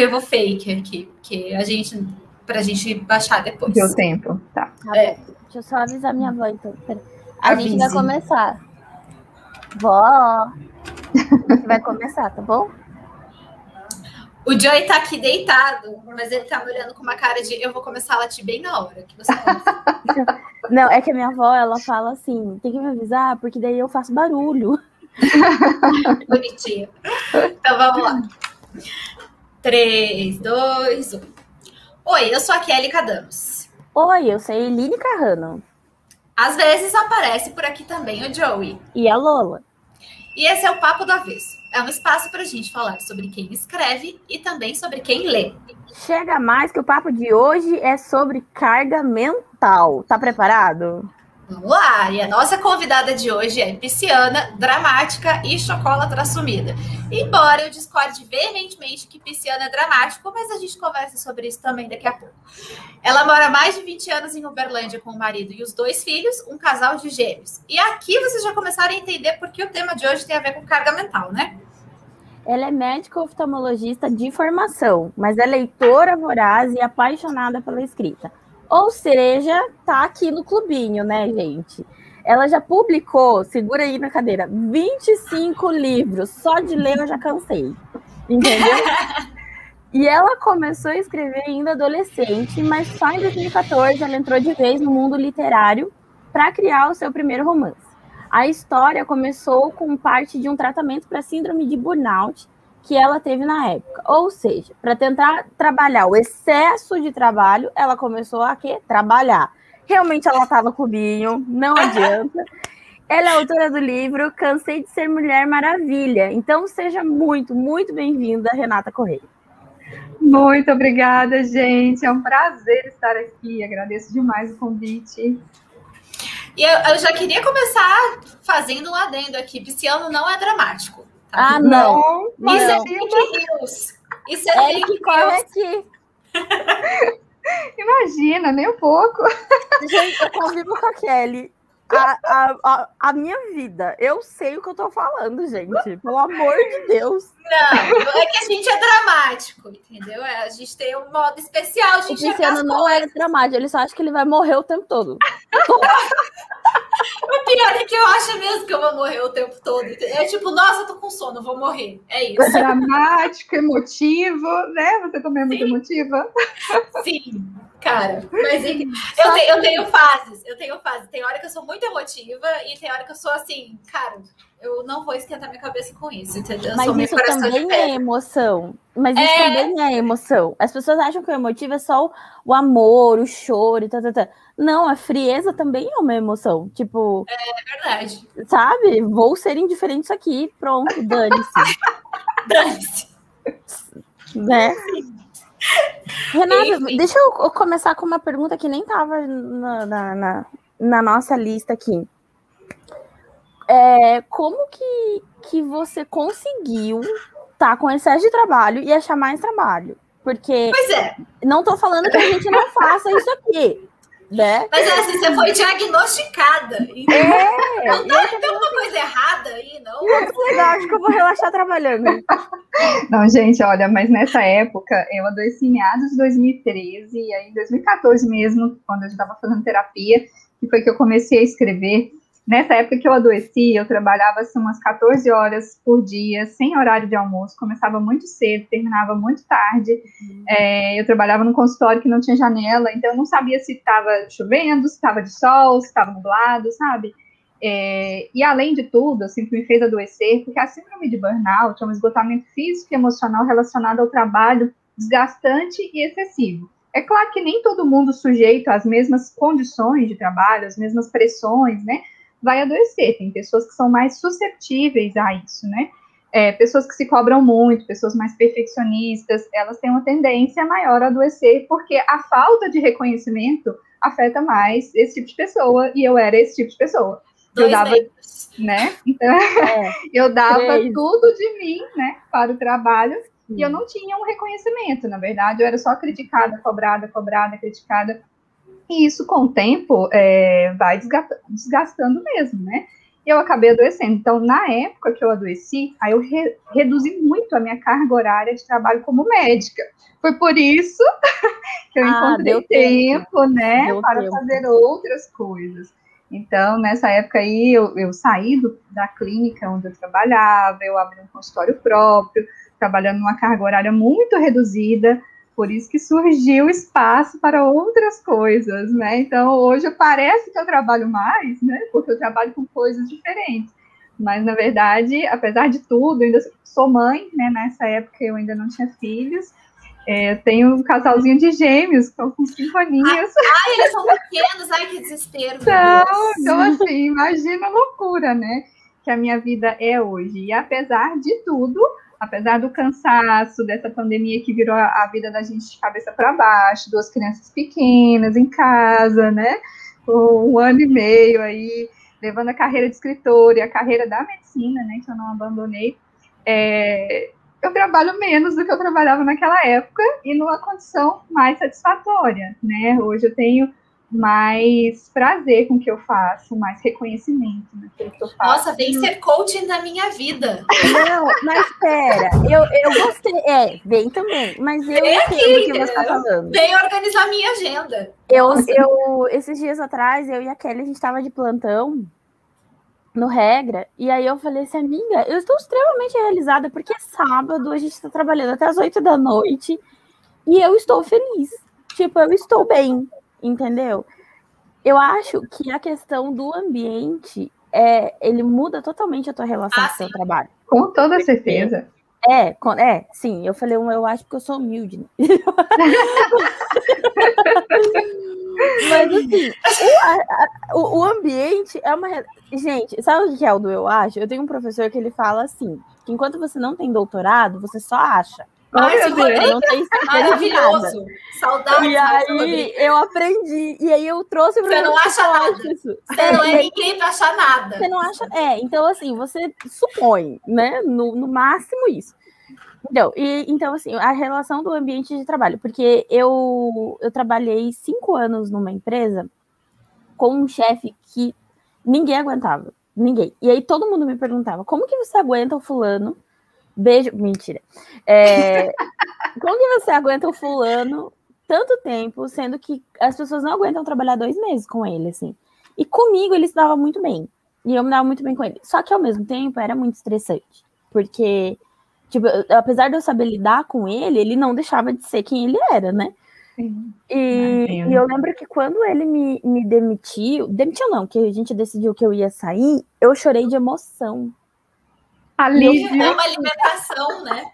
arquivo fake aqui, que a gente pra gente baixar depois. Deu tempo, tá. tá é. Deixa eu só avisar minha avó, então. A Avise. gente vai começar. Vó, vai começar, tá bom? O Joey tá aqui deitado, mas ele tá me olhando com uma cara de eu vou começar a latir bem na hora que você Não, é que a minha avó, ela fala assim, tem que me avisar, porque daí eu faço barulho. Bonitinho. Então vamos lá. 3, 2, 1. Oi, eu sou a Kelly Cadamos. Oi, eu sou a Eline Carrano. Às vezes aparece por aqui também o Joey. E a Lola. E esse é o Papo do Avesso. É um espaço para a gente falar sobre quem escreve e também sobre quem lê. Chega mais que o papo de hoje é sobre carga mental. Tá preparado? Vamos lá! E a nossa convidada de hoje é pisciana, dramática e chocolatra assumida. Embora eu discorde veementemente que pisciana é dramático, mas a gente conversa sobre isso também daqui a pouco. Ela mora há mais de 20 anos em Uberlândia com o marido e os dois filhos, um casal de gêmeos. E aqui vocês já começaram a entender por que o tema de hoje tem a ver com carga mental, né? Ela é médica oftalmologista de formação, mas é leitora voraz e apaixonada pela escrita. Ou seja, tá aqui no clubinho, né, gente? Ela já publicou, segura aí na cadeira, 25 livros. Só de ler eu já cansei. Entendeu? e ela começou a escrever ainda adolescente, mas só em 2014 ela entrou de vez no mundo literário para criar o seu primeiro romance. A história começou com parte de um tratamento para síndrome de burnout que ela teve na época. Ou seja, para tentar trabalhar o excesso de trabalho, ela começou a quê? Trabalhar. Realmente ela estava cubinho, não adianta. Ela é autora do livro Cansei de Ser Mulher Maravilha. Então seja muito, muito bem-vinda, Renata Correia. Muito obrigada, gente. É um prazer estar aqui. Agradeço demais o convite. E eu, eu já queria começar fazendo um adendo aqui. Pisciano não é dramático. Ah, não. não. Isso é fake news. Isso é Ele que corre aqui. Imagina, nem um pouco. Gente, eu convivo com a Kelly a, a, a, a, minha vida. Eu sei o que eu tô falando, gente. Pelo amor de Deus. Não, é que a gente é dramático, entendeu? É, a gente tem um modo especial de O Cristiano não é dramático, ele só acha que ele vai morrer o tempo todo. o pior é que eu acho mesmo que eu vou morrer o tempo todo. É tipo, nossa, eu tô com sono, vou morrer. É isso. É dramático, emotivo, né? Você também é muito Sim. emotiva. Sim. Cara, mas eu tenho, eu tenho fases, eu tenho fases. Tem hora que eu sou muito emotiva e tem hora que eu sou assim, cara, eu não vou esquentar minha cabeça com isso, entendeu? Eu mas isso também é emoção. Mas isso é... também é emoção. As pessoas acham que o emotivo é só o, o amor, o choro e tal, tal, tal. Não, a frieza também é uma emoção. Tipo. É verdade. Sabe? Vou ser indiferente aqui. Pronto, dane-se. dane-se. Né? Renata, Enfim. deixa eu começar com uma pergunta que nem estava na, na, na, nossa lista aqui. É, como que, que você conseguiu estar tá com excesso de trabalho e achar mais trabalho? Porque pois é. não estou falando que a gente não faça isso aqui né? Mas é assim, você foi diagnosticada. É, não tem, tem uma coisa errada aí, não? legal, acho que eu vou relaxar trabalhando. Não, gente, olha, mas nessa época eu adoeci em meados de 2013, e aí em 2014 mesmo, quando eu estava fazendo terapia, que foi que eu comecei a escrever. Nessa época que eu adoeci, eu trabalhava assim, umas 14 horas por dia, sem horário de almoço, começava muito cedo, terminava muito tarde. Uhum. É, eu trabalhava num consultório que não tinha janela, então eu não sabia se estava chovendo, se estava de sol, se estava nublado, sabe? É, e além de tudo, assim, que me fez adoecer, porque a síndrome de burnout é um esgotamento físico e emocional relacionado ao trabalho desgastante e excessivo. É claro que nem todo mundo sujeito às mesmas condições de trabalho, às mesmas pressões, né? Vai adoecer. Tem pessoas que são mais susceptíveis a isso, né? É, pessoas que se cobram muito, pessoas mais perfeccionistas, elas têm uma tendência maior a adoecer, porque a falta de reconhecimento afeta mais esse tipo de pessoa, e eu era esse tipo de pessoa. Dois eu dava, né? Então, é, eu dava três. tudo de mim, né, para o trabalho, Sim. e eu não tinha um reconhecimento, na verdade, eu era só criticada, cobrada, cobrada, criticada, e isso, com o tempo, é, vai desgastando mesmo, né? e eu acabei adoecendo. Então, na época que eu adoeci, aí eu re reduzi muito a minha carga horária de trabalho como médica. Foi por isso que eu ah, encontrei tempo, tempo, né, deu para tempo. fazer outras coisas. Então, nessa época aí, eu, eu saí do, da clínica onde eu trabalhava, eu abri um consultório próprio, trabalhando numa carga horária muito reduzida, por isso que surgiu espaço para outras coisas, né? Então, hoje parece que eu trabalho mais, né? Porque eu trabalho com coisas diferentes. Mas, na verdade, apesar de tudo, ainda sou mãe, né? Nessa época eu ainda não tinha filhos, é, tenho um casalzinho de gêmeos, que estão com cinco aninhos. Ai, eles são pequenos, ai, que desespero. Então, então, assim, imagina a loucura, né? Que a minha vida é hoje. E apesar de tudo, apesar do cansaço dessa pandemia que virou a, vida da gente de cabeça para baixo, duas crianças pequenas em casa, né? Um ano e meio aí, levando a carreira de escritora e a carreira da medicina, né? Que eu não abandonei. É, eu trabalho menos do que eu trabalhava naquela época e numa condição mais satisfatória, né? Hoje eu tenho mais prazer com o que eu faço, mais reconhecimento naquilo que eu faço. Nossa, vem ser coaching da minha vida. Não, mas espera, eu, eu gostei, é, vem também, mas eu vem entendo aqui, o que você está falando. Vem organizar minha agenda. Eu, eu, esses dias atrás, eu e a Kelly, a gente estava de plantão, no regra. E aí eu falei assim, amiga, eu estou extremamente realizada, porque é sábado, a gente está trabalhando até as oito da noite e eu estou feliz. Tipo, eu estou bem, entendeu? Eu acho que a questão do ambiente é, ele muda totalmente a tua relação ah, com o seu trabalho. Com toda certeza. É, com, é, sim, eu falei, eu acho que eu sou humilde. Né? Mas assim, o, a, o, o, ambiente é uma. Gente, sabe o que é o do eu acho? Eu tenho um professor que ele fala assim: que enquanto você não tem doutorado, você só acha. Ai, não, não tem Maravilhoso. Saudades. E aí eu aprendi. E aí eu trouxe para Você não acha nada. Isso. Você não é ninguém para achar nada. Você não acha. É, então assim, você supõe, né? No, no máximo isso. Então, e, então, assim, a relação do ambiente de trabalho, porque eu, eu trabalhei cinco anos numa empresa com um chefe que ninguém aguentava. Ninguém. E aí todo mundo me perguntava: como que você aguenta o fulano? Beijo. Mentira. É, como que você aguenta o fulano tanto tempo, sendo que as pessoas não aguentam trabalhar dois meses com ele, assim. E comigo ele se dava muito bem. E eu me dava muito bem com ele. Só que ao mesmo tempo era muito estressante. Porque Tipo, apesar de eu saber lidar com ele, ele não deixava de ser quem ele era, né? Sim. E, e, eu lembro que quando ele me, me demitiu, demitiu não, que a gente decidiu que eu ia sair, eu chorei de emoção. Alívio. É uma alimentação, né?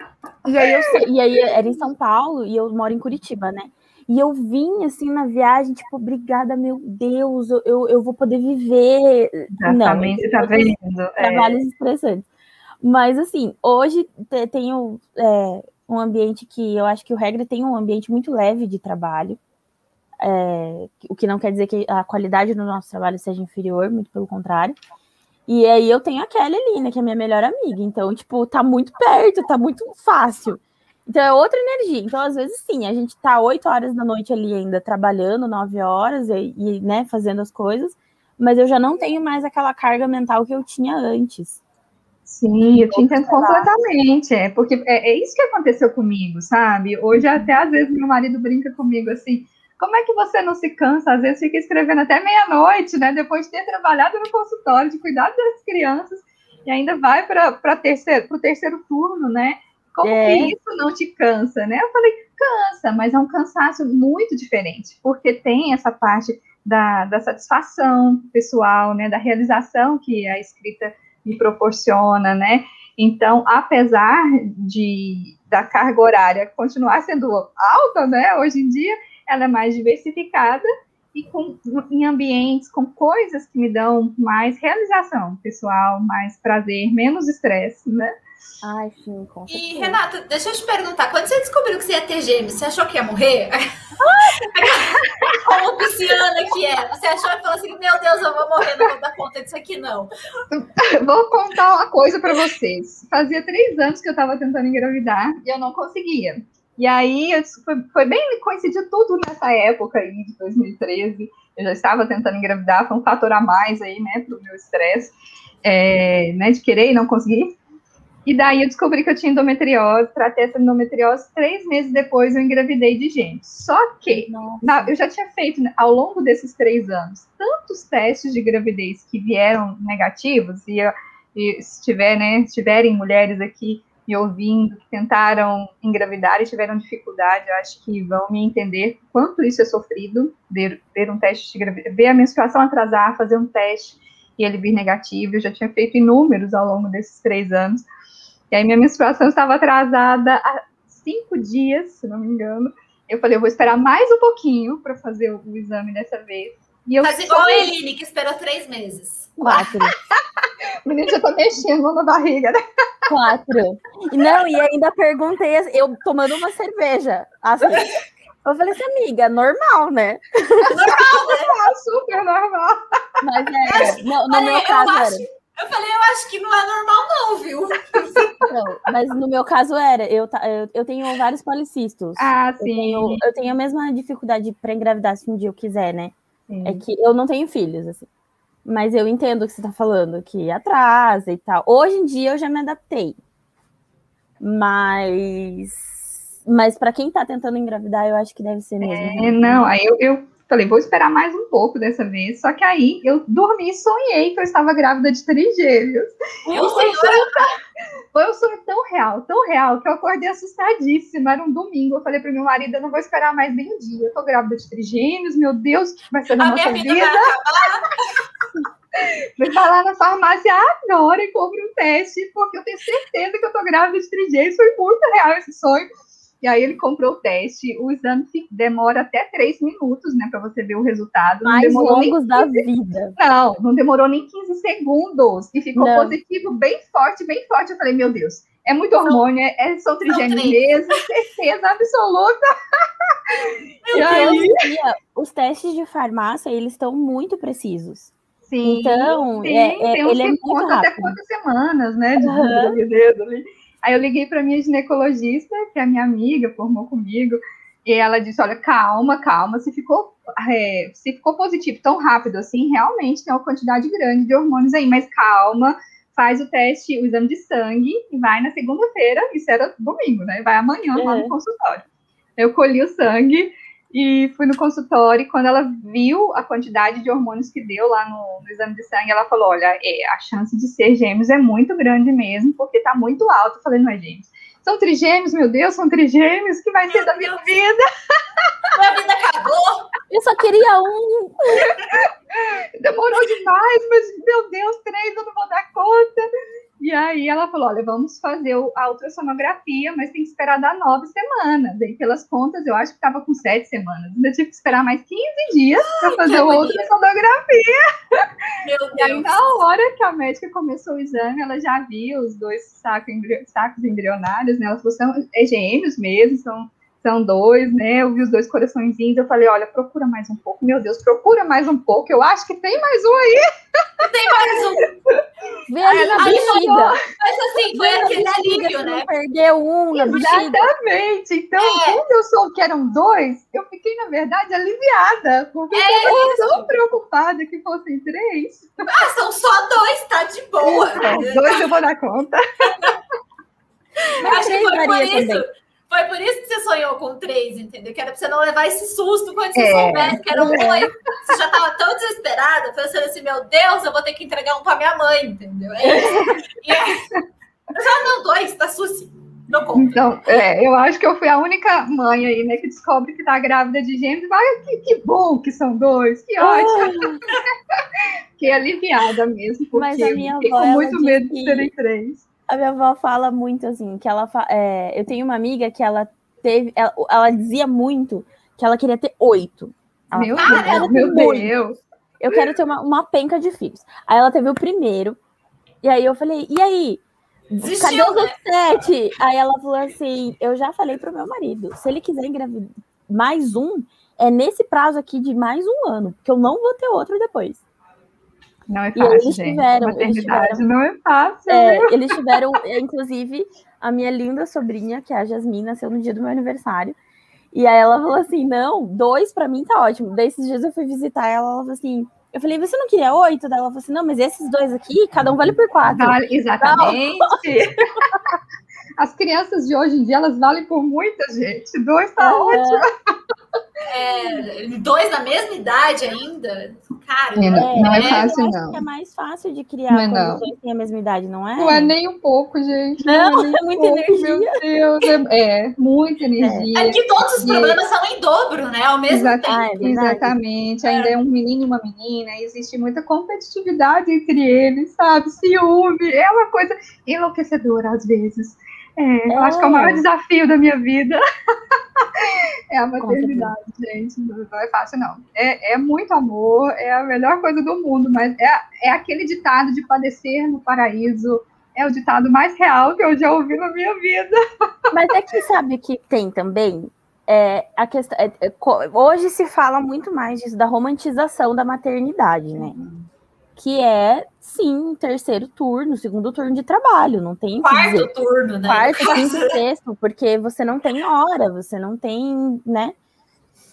E aí, eu, e aí era em São Paulo e eu moro em Curitiba, né? E eu vim assim na viagem, tipo, obrigada, meu Deus, eu, eu vou poder viver. Exatamente, não, tá vendo? Trabalhos é. estressantes. Mas, assim, hoje tenho é, um ambiente que eu acho que o Regra tem um ambiente muito leve de trabalho. É, o que não quer dizer que a qualidade do nosso trabalho seja inferior, muito pelo contrário. E aí eu tenho a Kelly ali, né, que é minha melhor amiga. Então, tipo, tá muito perto, tá muito fácil. Então é outra energia. Então, às vezes, sim, a gente tá oito horas da noite ali ainda trabalhando, nove horas, e, e, né, fazendo as coisas, mas eu já não tenho mais aquela carga mental que eu tinha antes. Sim, eu te entendo completamente. É, porque é, é, isso que aconteceu comigo, sabe? Hoje, até às vezes, meu marido brinca comigo assim. Como é que você não se cansa? Às vezes fica escrevendo até meia-noite, né? Depois de ter trabalhado no consultório, de cuidar das crianças, e ainda vai para o terceiro, terceiro turno, né? Como é. que isso não te cansa, né? Eu falei, cansa, mas é um cansaço muito diferente, porque tem essa parte da, da satisfação pessoal, né? Da realização que a escrita me proporciona, né? Então, apesar de da carga horária continuar sendo alta, né? Hoje em dia, ela é mais diversificada e com, em ambientes com coisas que me dão mais realização pessoal, mais prazer, menos estresse, né? Ai, sim, com certeza. E, Renata, deixa eu te perguntar, quando você descobriu que você ia ter gêmeos, você achou que ia morrer? Como pisciana que é. Você achou e falou assim, meu Deus, eu vou morrer, não vou dar conta disso aqui, não. Vou contar uma coisa para vocês. Fazia três anos que eu estava tentando engravidar e eu não conseguia. E aí foi, foi bem, coincidiu tudo nessa época aí de 2013. Eu já estava tentando engravidar, foi um fator a mais aí, né, para o meu estresse, é, né, de querer e não conseguir. E daí eu descobri que eu tinha endometriose, tratei essa endometriose, três meses depois eu engravidei de gente. Só que na, eu já tinha feito, né, ao longo desses três anos, tantos testes de gravidez que vieram negativos, e, e se, tiver, né, se tiverem mulheres aqui me ouvindo, que tentaram engravidar e tiveram dificuldade, eu acho que vão me entender quanto isso é sofrido, ver, ver um teste de gravidez, ver a menstruação atrasar, fazer um teste e ele vir negativo. Eu já tinha feito inúmeros ao longo desses três anos. E aí minha menstruação estava atrasada há cinco dias, se não me engano. Eu falei, eu vou esperar mais um pouquinho para fazer o, o, exame dessa vez. E eu Faz igual a Eline, que esperou três meses. Quatro. Menina, já tô mexendo na barriga, né? Quatro. Não, e ainda perguntei, eu tomando uma cerveja. Assim, eu falei assim, amiga, normal, né? Normal, né? Super normal. Mas é, no, no meu caso acho, era. Eu falei, eu acho que não é normal, não, viu? Não, mas no meu caso era, eu, eu, eu tenho vários policistos. Ah, sim. Eu tenho, eu tenho a mesma dificuldade para engravidar se um dia eu quiser, né? Sim. É que eu não tenho filhos, assim. Mas eu entendo o que você está falando, que atrasa e tal. Hoje em dia eu já me adaptei. Mas. Mas para quem está tentando engravidar, eu acho que deve ser mesmo. É, não, aí eu, eu falei, vou esperar mais um pouco dessa vez. Só que aí eu dormi e sonhei que eu estava grávida de trigêmeos. Eu sonhei, foi um sonho tão real, tão real, que eu acordei assustadíssima. Era um domingo. Eu falei para meu marido: eu não vou esperar mais nem um dia. Eu tô grávida de trigêmeos, meu Deus, o que vai ser na nossa vida? vida? Fui falar na farmácia agora e compre um teste, porque eu tenho certeza que eu tô grávida de trigêmeos. Foi muito real esse sonho. E aí ele comprou o teste. O exame demora até três minutos, né, para você ver o resultado. Mais longos 15... da vida. Não, não demorou nem 15 segundos. E ficou não. positivo, bem forte, bem forte. Eu falei, meu Deus, é muito hormônio, é, é são trigêmeos mesmo, certeza absoluta. Meu e aí... os testes de farmácia, eles estão muito precisos. Sim, então, sim, é, é, ele é muito rápido. até quantas semanas, né, de uhum. Aí eu liguei para minha ginecologista, que é minha amiga, formou comigo, e ela disse: Olha, calma, calma, se ficou, é, se ficou positivo tão rápido assim, realmente tem uma quantidade grande de hormônios aí, mas calma, faz o teste, o exame de sangue, e vai na segunda-feira, isso era domingo, né? Vai amanhã lá no é. consultório. Eu colhi o sangue e fui no consultório e quando ela viu a quantidade de hormônios que deu lá no, no exame de sangue, ela falou: olha, é, a chance de ser gêmeos é muito grande mesmo, porque tá muito alto. Eu falei, não é gêmeos. São trigêmeos, meu Deus, são trigêmeos, que vai ser da minha vida? Minha vida acabou. Eu só queria um. Demorou demais, mas, meu Deus, três eu não vou dar conta. E aí ela falou: olha, vamos fazer a ultrassonografia, mas tem que esperar dar nove semanas. E pelas contas, eu acho que estava com sete semanas. Ainda tive que esperar mais 15 dias para fazer a ultrassonografia. Meu Deus. E aí, na hora que a médica começou o exame, ela já viu os dois sacos, sacos embrionários, né? Ela falou: são gêmeos mesmo, são são dois, né? Eu vi os dois coraçõezinhos, eu falei, olha, procura mais um pouco, meu Deus, procura mais um pouco, eu acho que tem mais um aí. Tem mais um. Vê ali na bexiga. Mas assim, foi aquele alívio, né? Perdeu um na. Exatamente. Então, é. quando eu soube que eram dois, eu fiquei, na verdade, aliviada, porque é eu estava tão preocupada que fossem três. Ah, são só dois, tá de boa. dois eu vou dar conta. Mas Acho que foi por isso. Também foi por isso que você sonhou com três, entendeu? Que era pra você não levar esse susto quando você é, soubesse que era um dois. Você já tava tão desesperada, pensando assim, meu Deus, eu vou ter que entregar um pra minha mãe, entendeu? É isso. E aí, já não, dois, tá suci. Não conta. Então, é, eu acho que eu fui a única mãe aí, né, que descobre que tá grávida de gêmeos. Vai, que, que bom que são dois, que ótimo. Ah. que aliviada mesmo, porque Mas a minha eu fiquei com muito medo de serem três. A minha avó fala muito assim, que ela é, eu tenho uma amiga que ela teve, ela, ela, dizia muito que ela queria ter oito. Ela, meu Deus, meu Deus. Eu quero ter uma, uma penca de filhos. Aí ela teve o primeiro, e aí eu falei, e aí? Desistiu, Cadê os né? sete? Aí ela falou assim: eu já falei pro meu marido, se ele quiser engravidar mais um, é nesse prazo aqui de mais um ano, porque eu não vou ter outro depois. Não é fácil, eles gente. Tiveram, eles tiveram, não é fácil. É, eles tiveram, inclusive, a minha linda sobrinha, que é a Jasmine, nasceu no dia do meu aniversário. E aí ela falou assim: não, dois para mim tá ótimo. Desses dias eu fui visitar ela, ela falou assim. Eu falei, você não queria oito? Daí ela falou assim: não, mas esses dois aqui, cada um vale por quatro. Vale, exatamente. As crianças de hoje em dia, elas valem por muita gente. Dois tá ótimo. É, dois na mesma idade ainda? Cara, não, é, não é, fácil, não. é mais fácil de criar não é, quando têm a mesma idade, não é? Não é nem um pouco, gente. Não, não é, é muita pouco, energia. Meu Deus, é, é muita energia. É que todos os problemas são em dobro, né? Ao mesmo Exata, tempo. Ah, exatamente. Ainda é um menino e uma menina, existe muita competitividade entre eles, sabe? Ciúme, é uma coisa enlouquecedora às vezes. É, eu acho que é o maior desafio da minha vida. é a maternidade, gente. Não é fácil, não. É, é muito amor, é a melhor coisa do mundo, mas é, é aquele ditado de padecer no paraíso. É o ditado mais real que eu já ouvi na minha vida. Mas é que sabe que tem também? É, a questão, é, é hoje se fala muito mais disso, da romantização da maternidade, né? Uhum que é sim terceiro turno, segundo turno de trabalho, não tem quarto turno, né? Quarto, quinto, sexto, porque você não tem hora, você não tem, né?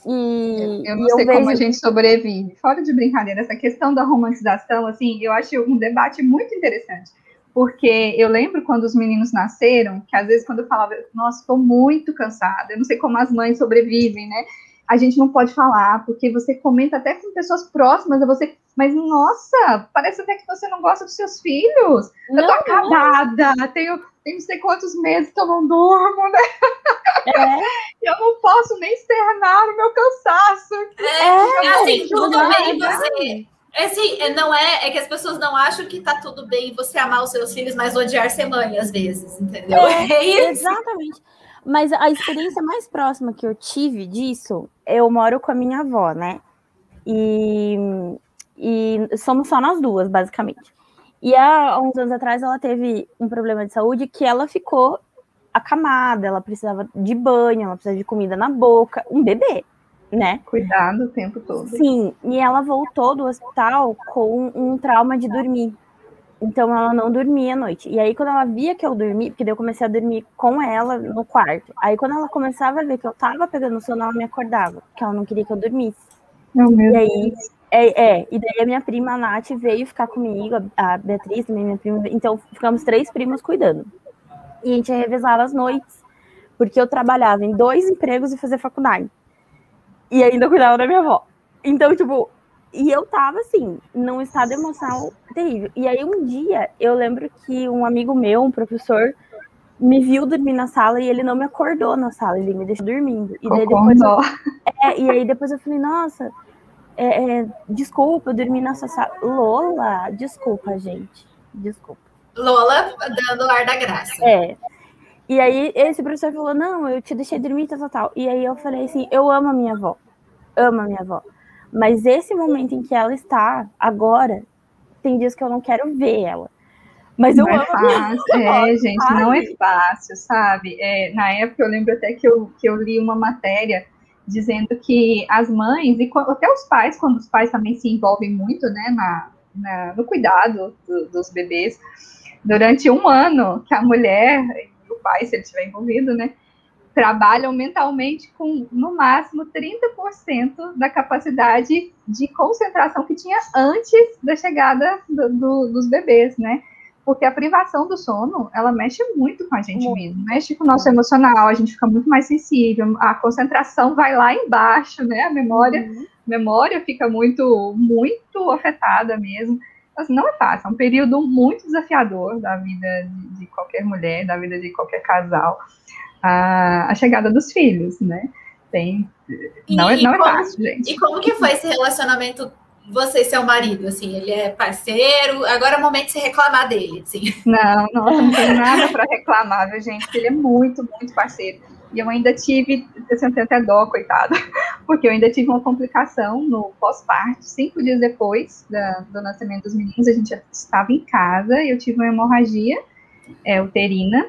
E eu não e sei eu como vejo... a gente sobrevive. Fora de brincadeira, essa questão da romantização, assim, eu acho um debate muito interessante. Porque eu lembro quando os meninos nasceram, que às vezes quando eu falava, nossa, estou muito cansada, eu não sei como as mães sobrevivem, né? A gente não pode falar, porque você comenta até com pessoas próximas a você, mas nossa, parece até que você não gosta dos seus filhos. Não, eu tô acabada, não. tenho, tenho não sei quantos meses que eu não durmo, né? É. Eu não posso nem externar o meu cansaço. É, é assim, tudo bem você. É assim, é, não é, é que as pessoas não acham que tá tudo bem você amar os seus filhos, mas odiar ser mãe às vezes, entendeu? É, é isso. Exatamente. Mas a experiência mais próxima que eu tive disso, eu moro com a minha avó, né? E, e somos só nós duas, basicamente. E há uns anos atrás ela teve um problema de saúde que ela ficou acamada, ela precisava de banho, ela precisava de comida na boca, um bebê, né? Cuidado o tempo todo. Sim, e ela voltou do hospital com um trauma de dormir. Então ela não dormia à noite. E aí, quando ela via que eu dormia, porque daí eu comecei a dormir com ela no quarto. Aí, quando ela começava a ver que eu tava pegando sono, ela me acordava, porque ela não queria que eu dormisse. Não, meu e aí, é, é, e daí a minha prima a Nath veio ficar comigo, a Beatriz também, minha prima. Então, ficamos três primas cuidando. E a gente revezava as noites, porque eu trabalhava em dois empregos e fazia faculdade. E ainda cuidava da minha avó. Então, tipo, e eu tava assim, num estado emocional terrível. E aí um dia eu lembro que um amigo meu, um professor, me viu dormir na sala e ele não me acordou na sala, ele me deixou dormindo. E daí depois eu, é, e aí depois eu falei, nossa, é, é, desculpa, eu dormi nessa sala. Lola, desculpa, gente. Desculpa. Lola dando ar da graça. É. E aí esse professor falou, não, eu te deixei dormir, tal, tal, tal. E aí eu falei assim, eu amo a minha avó. Amo a minha avó. Mas esse momento em que ela está agora, tem dias que eu não quero ver ela. Mas não eu é fácil, é, gente, sabe? não é fácil, sabe? É, na época eu lembro até que eu, que eu li uma matéria dizendo que as mães, e até os pais, quando os pais também se envolvem muito, né, na, na no cuidado do, dos bebês, durante um ano que a mulher e o pai, se ele estiver envolvido, né, trabalham mentalmente com no máximo 30% da capacidade de concentração que tinha antes da chegada do, do, dos bebês, né? Porque a privação do sono, ela mexe muito com a gente muito. mesmo, mexe com o nosso emocional, a gente fica muito mais sensível, a concentração vai lá embaixo, né? A memória, uhum. memória fica muito, muito afetada mesmo. Assim, não é fácil, é um período muito desafiador da vida de, de qualquer mulher, da vida de qualquer casal a, a chegada dos filhos, né? Tem, não, é, não é como, fácil, gente. E como que foi esse relacionamento você e seu marido, assim, ele é parceiro, agora é o momento de se reclamar dele, assim. Não, nossa, não tem nada para reclamar, viu, gente, ele é muito, muito parceiro. E eu ainda tive, eu tenho até dó, coitada, porque eu ainda tive uma complicação no pós-parto, cinco dias depois da, do nascimento dos meninos, a gente estava em casa e eu tive uma hemorragia é, uterina,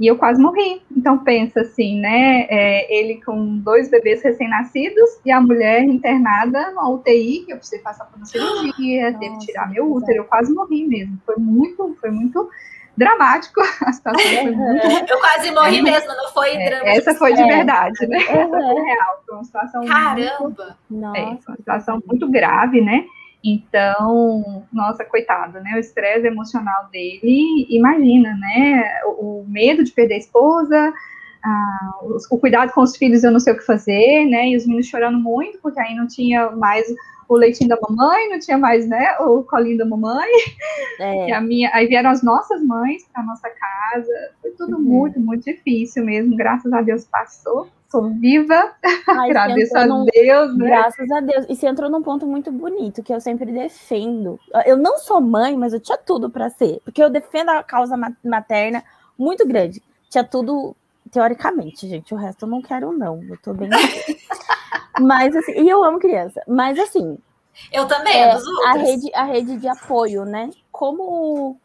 e eu quase morri. Então pensa assim, né? É, ele com dois bebês recém-nascidos e a mulher internada na UTI, que eu precisei passar por uma cirurgia, teve que tirar meu útero, eu quase morri mesmo. Foi muito, foi muito dramático. A situação foi muito... Eu quase morri é, mesmo, não foi é, drama. Essa foi de verdade, né? Foi real, foi uma situação Caramba! Muito, é, foi uma situação muito grave, né? Então, nossa, coitado, né? O estresse emocional dele, imagina, né? O, o medo de perder a esposa, ah, o, cuidado com os filhos, eu não sei o que fazer, né? E os meninos chorando muito, porque aí não tinha mais o leitinho da mamãe, não tinha mais, né, o colinho da mamãe. É. E a minha, aí vieram as nossas mães para nossa casa. Foi tudo uhum. muito, muito difícil mesmo. Graças a Deus passou. Sou viva. Ai, Agradeço a num... Deus, né? Graças a Deus. E você entrou num ponto muito bonito que eu sempre defendo. Eu não sou mãe, mas eu tinha tudo para ser, porque eu defendo a causa materna muito grande. Tinha tudo teoricamente, gente. O resto eu não quero não. Eu tô bem Mas assim, e eu amo criança. Mas assim. Eu também, é, a rede, a rede de apoio, né? Como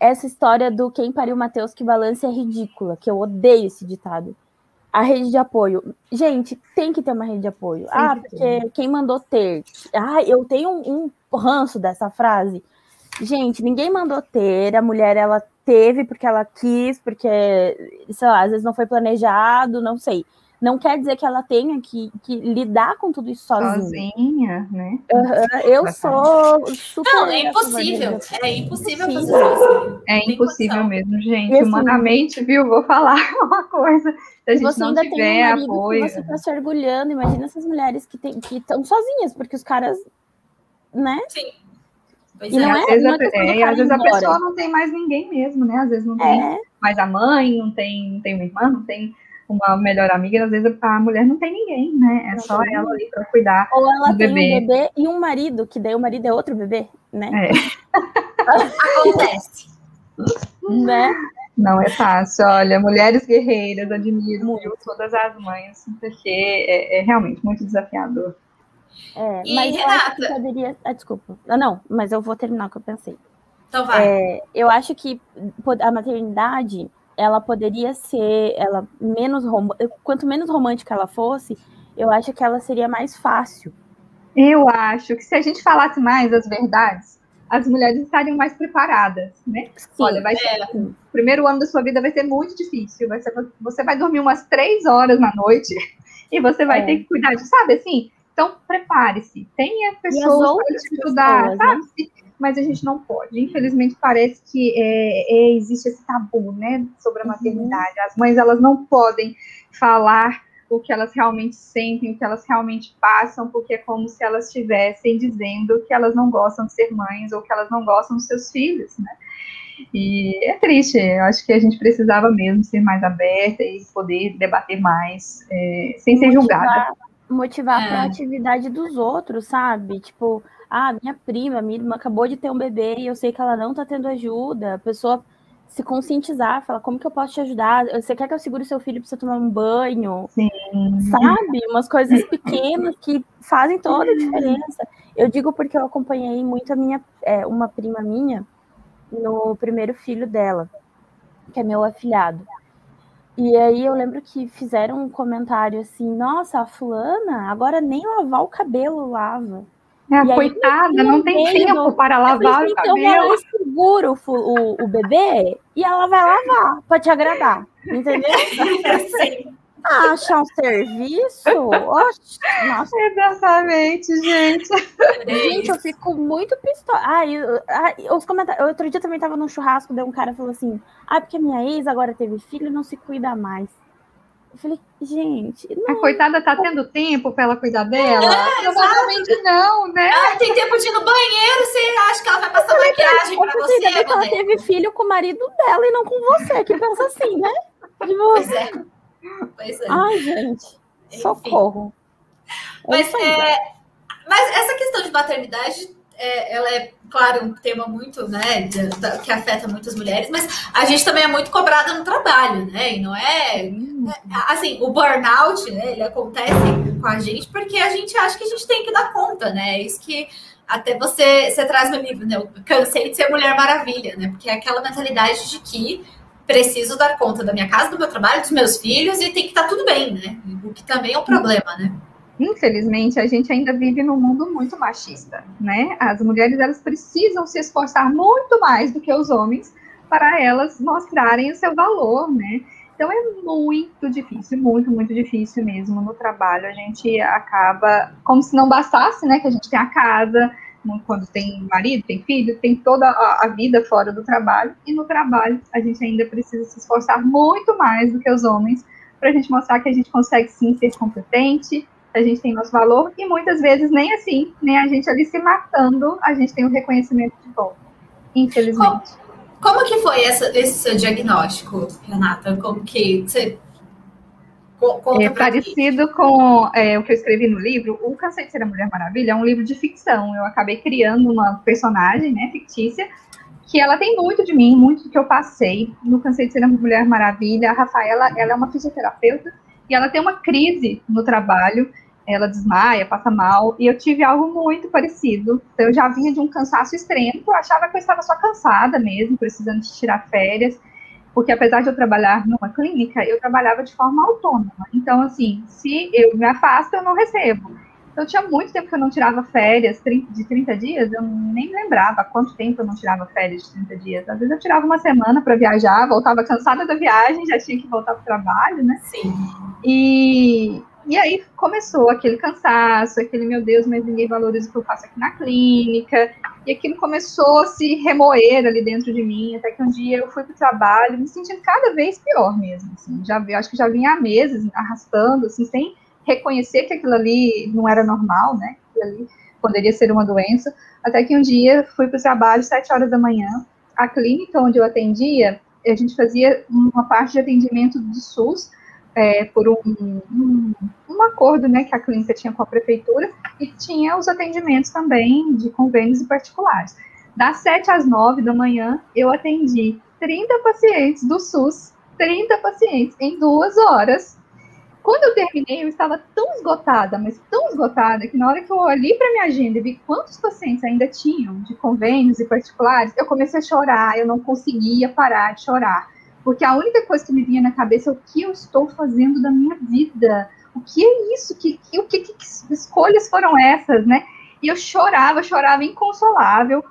essa história do quem pariu Mateus que balance é ridícula, que eu odeio esse ditado. A rede de apoio. Gente, tem que ter uma rede de apoio. Sim, ah, porque quem mandou ter. Ah, eu tenho um, um ranço dessa frase. Gente, ninguém mandou ter, a mulher ela teve porque ela quis, porque, sei lá, às vezes não foi planejado, não sei não quer dizer que ela tenha que, que lidar com tudo isso sozinha. Sozinha, né? Uhum, eu sou super. Não, é impossível. É impossível fazer isso. É impossível mesmo, gente. Assim, Humanamente, viu? Vou falar uma coisa. Se a gente você não ainda tiver tem um apoio. você tá se orgulhando. Imagina essas mulheres que estão sozinhas, porque os caras. Né? Sim. Pois e é. Não é, às vezes, não é, é, às vezes a pessoa não tem mais ninguém mesmo, né? Às vezes não tem é. mais a mãe, não tem, não tem uma irmã, não tem uma melhor amiga, às vezes a mulher não tem ninguém, né? É só ela ali para cuidar. Ou ela do tem bebê. um bebê e um marido, que daí o marido é outro bebê, né? É. Acontece. né? Não é fácil. Olha, mulheres guerreiras, admiro viu, todas as mães, porque é, é realmente muito desafiador. É, e mas Renata... eu acho que poderia. Ah, desculpa. Ah, não, mas eu vou terminar o que eu pensei. Então vai. É, eu acho que a maternidade ela poderia ser, ela menos quanto menos romântica ela fosse, eu acho que ela seria mais fácil. Eu acho que se a gente falasse mais as verdades, as mulheres estariam mais preparadas, né? Sim, Olha, vai ser é. assim, o primeiro ano da sua vida vai ser muito difícil, vai ser, você vai dormir umas três horas na noite e você vai é. ter que cuidar de, sabe assim? Então, prepare-se, tenha pessoas para te ajudar, pessoas, sabe? Né? Mas a gente não pode. Infelizmente, parece que é, é, existe esse tabu, né, sobre a uhum. maternidade. As mães, elas não podem falar o que elas realmente sentem, o que elas realmente passam, porque é como se elas estivessem dizendo que elas não gostam de ser mães ou que elas não gostam dos seus filhos, né? E é triste, eu acho que a gente precisava mesmo ser mais aberta e poder debater mais, é, sem motivar, ser julgada. Motivar é. a proatividade dos outros, sabe? Tipo, ah, minha prima, minha irmã acabou de ter um bebê e eu sei que ela não tá tendo ajuda. A pessoa se conscientizar, falar, como que eu posso te ajudar? Você quer que eu segure seu filho para você tomar um banho? Sim. Sabe? Umas coisas pequenas que fazem toda a diferença. Eu digo porque eu acompanhei muito a minha, é, uma prima minha no primeiro filho dela, que é meu afilhado. E aí eu lembro que fizeram um comentário assim, nossa, a fulana agora nem lavar o cabelo lava. É, coitada, não tem tempo para lavar o cabelo. Então ela segura o, o, o bebê e ela vai lavar para te agradar, entendeu? Sim. Ah, achar um serviço? Nossa. Exatamente, gente. Gente, eu fico muito pistola. Ai, ai, os comentários. Outro dia também tava num churrasco, daí um cara falou assim: Ah, porque minha ex agora teve filho e não se cuida mais. Eu falei, gente. Não, a coitada tá tendo tempo para ela cuidar dela? É, Provavelmente não, né? Ela tem tempo de ir no banheiro, você acha que ela vai passar maquiagem para você? Ainda que ela teve filho com o marido dela e não com você, que pensa assim, né? De pois é. Pois é. Ai, gente. Enfim. Socorro. Mas, é, mas essa questão de maternidade é, ela é, claro, um tema muito, né, que afeta muitas mulheres, mas a gente também é muito cobrada no trabalho, né, e não é, é, assim, o burnout, né, ele acontece com a gente porque a gente acha que a gente tem que dar conta, né, é isso que até você, você traz no livro, né, eu cansei de ser Mulher Maravilha, né, porque é aquela mentalidade de que preciso dar conta da minha casa, do meu trabalho, dos meus filhos e tem que estar tá tudo bem, né, o que também é um problema, né infelizmente, a gente ainda vive num mundo muito machista, né? As mulheres, elas precisam se esforçar muito mais do que os homens para elas mostrarem o seu valor, né? Então é muito difícil, muito, muito difícil mesmo no trabalho. A gente acaba, como se não bastasse, né? Que a gente tem a casa, quando tem marido, tem filho, tem toda a, vida fora do trabalho, e no trabalho a gente ainda precisa se esforçar muito mais do que os homens para a gente mostrar que a gente consegue sim ser competente, a gente tem nosso valor, e muitas vezes nem assim, nem a gente ali se matando, a gente tem o reconhecimento de volta, infelizmente. Como, como que foi essa, esse seu diagnóstico, Renata? Como que você é parecido com é, o que eu escrevi no livro. O Cansei de Ser a Mulher Maravilha é um livro de ficção. Eu acabei criando uma personagem, né, fictícia, que ela tem muito de mim, muito do que eu passei. No Cansei de Ser a Mulher Maravilha, a Rafaela, ela é uma fisioterapeuta e ela tem uma crise no trabalho. Ela desmaia, passa mal, e eu tive algo muito parecido. Então, eu já vinha de um cansaço extremo, eu achava que eu estava só cansada mesmo, precisando de tirar férias porque apesar de eu trabalhar numa clínica, eu trabalhava de forma autônoma. Então, assim, se eu me afasto, eu não recebo. Então, tinha muito tempo que eu não tirava férias de 30 dias, eu nem lembrava quanto tempo eu não tirava férias de 30 dias. Às vezes eu tirava uma semana para viajar, voltava cansada da viagem, já tinha que voltar para o trabalho, né? Sim. E, e aí começou aquele cansaço, aquele, meu Deus, mas ninguém valoriza o que eu faço aqui na clínica. E aquilo começou a se remoer ali dentro de mim, até que um dia eu fui para o trabalho, me sentindo cada vez pior mesmo. Assim, já, acho que já vinha há meses arrastando, assim, sem reconhecer que aquilo ali não era normal, né? Que ali poderia ser uma doença. Até que um dia fui para o trabalho, sete horas da manhã. A clínica onde eu atendia, a gente fazia uma parte de atendimento do SUS, é, por um, um, um, acordo né, que a clínica tinha com a prefeitura e tinha os atendimentos também de convênios e particulares. Das 7 às 9 da manhã, eu atendi 30 pacientes do SUS, 30 pacientes em duas horas. Quando eu terminei, eu estava tão esgotada, mas tão esgotada, que na hora que eu olhei para minha agenda e vi quantos pacientes ainda tinham de convênios e particulares, eu comecei a chorar, eu não conseguia parar de chorar porque a única coisa que me vinha na cabeça é o que eu estou fazendo da minha vida. O que é isso? Que, que, que, que escolhas foram essas, né? E eu chorava, chorava inconsolável.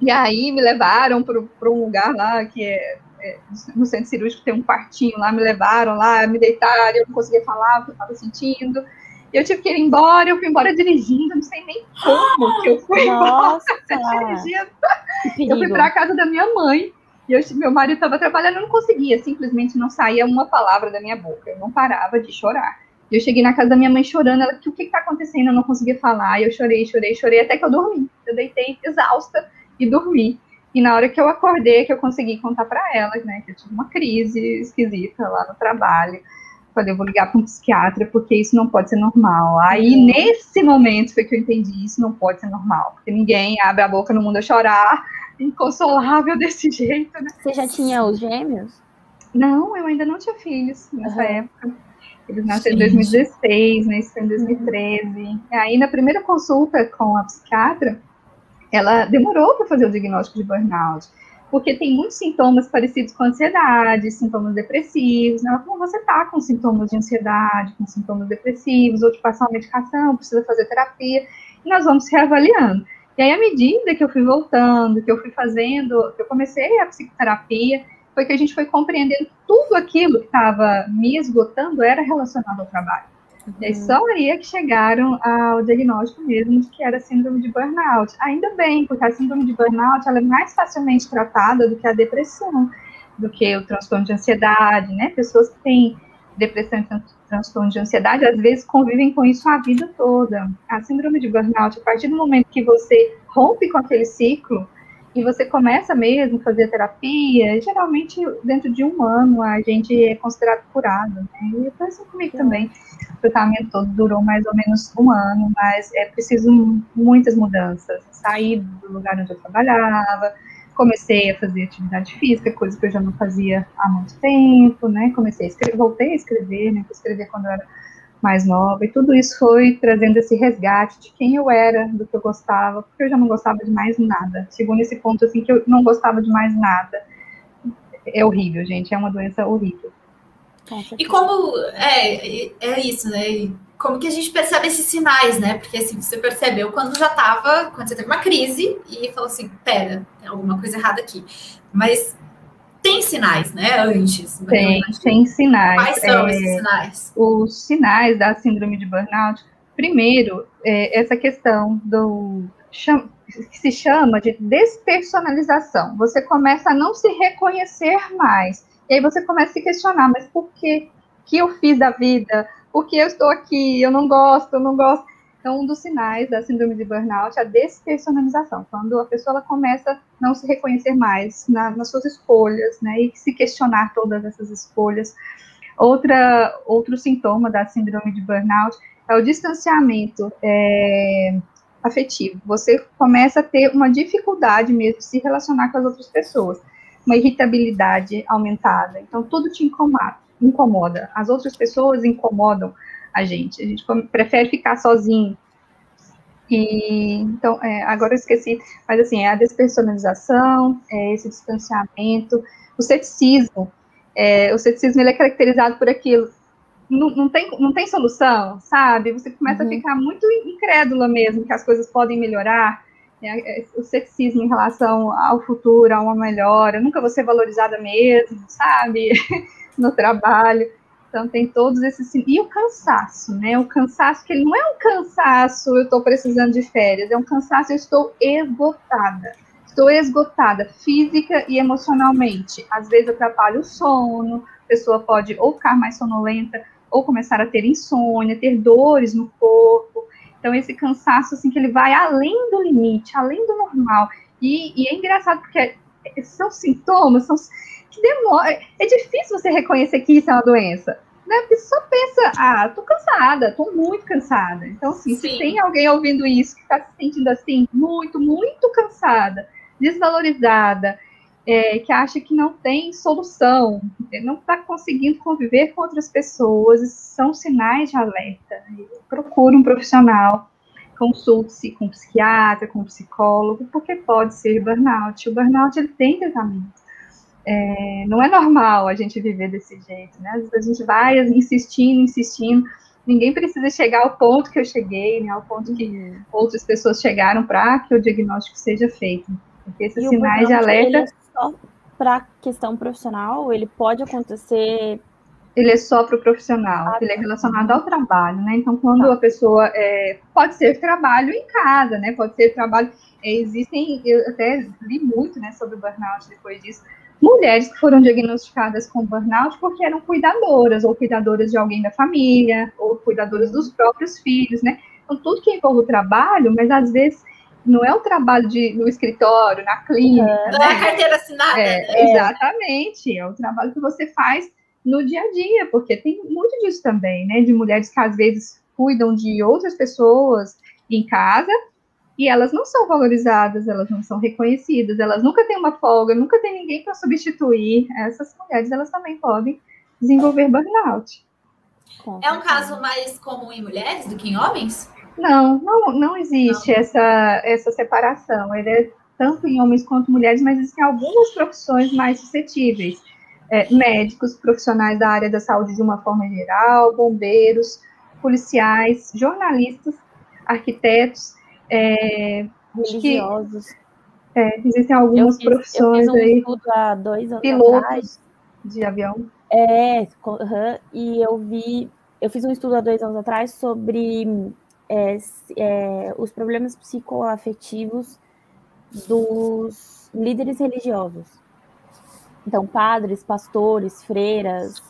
E aí me levaram para um lugar lá que é, é, no centro cirúrgico tem um quartinho lá, me levaram lá, me deitaram, eu não conseguia falar o que eu estava sentindo. Eu tive que ir embora, eu fui embora dirigindo, não sei nem como que eu fui Nossa, embora dirigindo. Eu fui para a casa da minha mãe. E eu, meu marido estava trabalhando, eu não conseguia, simplesmente não saía uma palavra da minha boca. Eu não parava de chorar. E eu cheguei na casa da minha mãe chorando, ela, o que está acontecendo? Eu não conseguia falar. E eu chorei, chorei, chorei, até que eu dormi. Eu deitei exausta e dormi. E na hora que eu acordei, que eu consegui contar para ela, né, que eu tive uma crise esquisita lá no trabalho. Falei, eu vou ligar para um psiquiatra, porque isso não pode ser normal. Aí, uhum. nesse momento, foi que eu entendi, isso não pode ser normal. Porque ninguém abre a boca no mundo a chorar inconsolável desse jeito, né? Você já tinha os gêmeos? Não, eu ainda não tinha filhos nessa uhum. época. Eles nasceram em 2016, né? Isso foi em 2013. Uhum. Aí, na primeira consulta com a psiquiatra, ela demorou para fazer o diagnóstico de burnout, porque tem muitos sintomas parecidos com ansiedade, sintomas depressivos. Né? Ela falou: você está com sintomas de ansiedade, com sintomas depressivos, ou te passar uma medicação, precisa fazer terapia, e nós vamos reavaliando. E aí, à medida que eu fui voltando, que eu fui fazendo, que eu comecei a psicoterapia, foi que a gente foi compreendendo tudo aquilo que estava me esgotando era relacionado ao trabalho. Uhum. E aí, uhum. só aí é que chegaram ao diagnóstico mesmo de que era síndrome de burnout. Ainda bem, porque a síndrome de burnout ela é mais facilmente tratada do que a depressão, do que o transtorno de ansiedade, né? Pessoas que têm depressão e transtorno de ansiedade, às vezes convivem com isso a vida toda. A síndrome de burnout, a partir do momento que você rompe com aquele ciclo e você começa mesmo a fazer terapia, geralmente dentro de um ano a gente é considerado curado. Né? E foi assim comigo também. O tratamento todo durou mais ou menos um ano, mas é preciso muitas mudanças. Sair do lugar onde eu trabalhava, comecei a fazer atividade física, coisa que eu já não fazia há muito tempo, né? Comecei a escrever, voltei a escrever, né? Escrever quando eu era mais nova, e tudo isso foi trazendo esse resgate de quem eu era, do que eu gostava, porque eu já não gostava de mais nada. Chegou nesse ponto assim que eu não gostava de mais nada. É horrível, gente, é uma doença horrível. E como é, é isso, né? Como que a gente percebe esses sinais, né? Porque assim, você percebeu quando já estava, quando você teve uma crise e falou assim, pera, tem alguma coisa errada aqui. Mas tem sinais, né? Antes. Tem, tem sinais. Quais são é, esses sinais? Os sinais da síndrome de burnout. Primeiro, é essa questão do que se chama de despersonalização. Você começa a não se reconhecer mais. E aí você começa a se questionar, mas por que que eu fiz da vida? Por que eu estou aqui? Eu não gosto, eu não gosto. Então, um dos sinais da síndrome de burnout é a despersonalização, quando a pessoa ela começa a não se reconhecer mais na, nas suas escolhas, né, e se questionar todas essas escolhas. Outra, outro sintoma da síndrome de burnout é o distanciamento é, afetivo. Você começa a ter uma dificuldade mesmo de se relacionar com as outras pessoas, uma irritabilidade aumentada. Então, tudo te incomoda, incomoda. As outras pessoas incomodam a gente. A gente prefere ficar sozinho. E, então, é, agora eu esqueci, mas assim, é a despersonalização, é esse distanciamento, o ceticismo. É, o ceticismo ele é caracterizado por aquilo. Não, não, tem, não tem solução, sabe? Você começa uhum. a ficar muito incrédula mesmo que as coisas podem melhorar. É, é, o ceticismo em relação ao futuro, a uma melhora, nunca vou ser valorizada mesmo, sabe? no trabalho. Então tem todos esses e o cansaço, né? O cansaço que ele não é um cansaço, eu estou precisando de férias, é um cansaço, eu estou esgotada. Estou esgotada física e emocionalmente. Às vezes atrapalha o sono, a pessoa pode ou ficar mais sonolenta ou começar a ter insônia, ter dores no corpo. Então esse cansaço assim que ele vai além do limite, além do normal. E, e é engraçado porque são sintomas, são que demora. É difícil você reconhecer que isso é uma doença. Né? Porque só pensa, ah, tô cansada, tô muito cansada. Então, assim, Sim. se tem alguém ouvindo isso que está se sentindo assim, muito, muito cansada, desvalorizada, é, que acha que não tem solução, não está conseguindo conviver com outras pessoas, são sinais de alerta. Procure um profissional, consulte-se com um psiquiatra, com um psicólogo, porque pode ser burnout. O burnout ele tem tratamento é, não é normal a gente viver desse jeito, né? Às vezes a gente vai insistindo, insistindo, ninguém precisa chegar ao ponto que eu cheguei, né? Ao ponto que uhum. outras pessoas chegaram para que o diagnóstico seja feito. Porque esses e sinais de alerta. É só para questão profissional, ele pode acontecer ele é só para o profissional, ah, ele é tá. relacionado ao trabalho, né? Então, quando tá. a pessoa é, pode ser trabalho em casa, né? Pode ser trabalho. É, existem, eu até li muito, né, sobre o burnout depois disso mulheres que foram diagnosticadas com burnout porque eram cuidadoras, ou cuidadoras de alguém da família, ou cuidadoras dos próprios filhos, né? Então, tudo que envolve o trabalho, mas às vezes não é o trabalho de, no escritório, na clínica. Não né? é a carteira assinada. É, né? Exatamente, é o trabalho que você faz no dia a dia, porque tem muito disso também, né? De mulheres que às vezes cuidam de outras pessoas em casa e elas não são valorizadas, elas não são reconhecidas, elas nunca têm uma folga, nunca tem ninguém para substituir. Essas mulheres, elas também podem desenvolver burnout. É um caso mais comum em mulheres do que em homens? Não, não, não existe não. Essa, essa separação. Ele é tanto em homens quanto mulheres, mas existem algumas profissões mais suscetíveis. É, médicos, profissionais da área da saúde de uma forma geral, bombeiros, policiais, jornalistas, arquitetos, é, religiosos. Que, é, existem algumas eu fiz, profissões eu fiz um aí. Estudo há dois anos pilotos atrás. de avião. É, e eu vi, eu fiz um estudo há dois anos atrás sobre é, é, os problemas psicoafetivos dos líderes religiosos. Então, padres, pastores, freiras,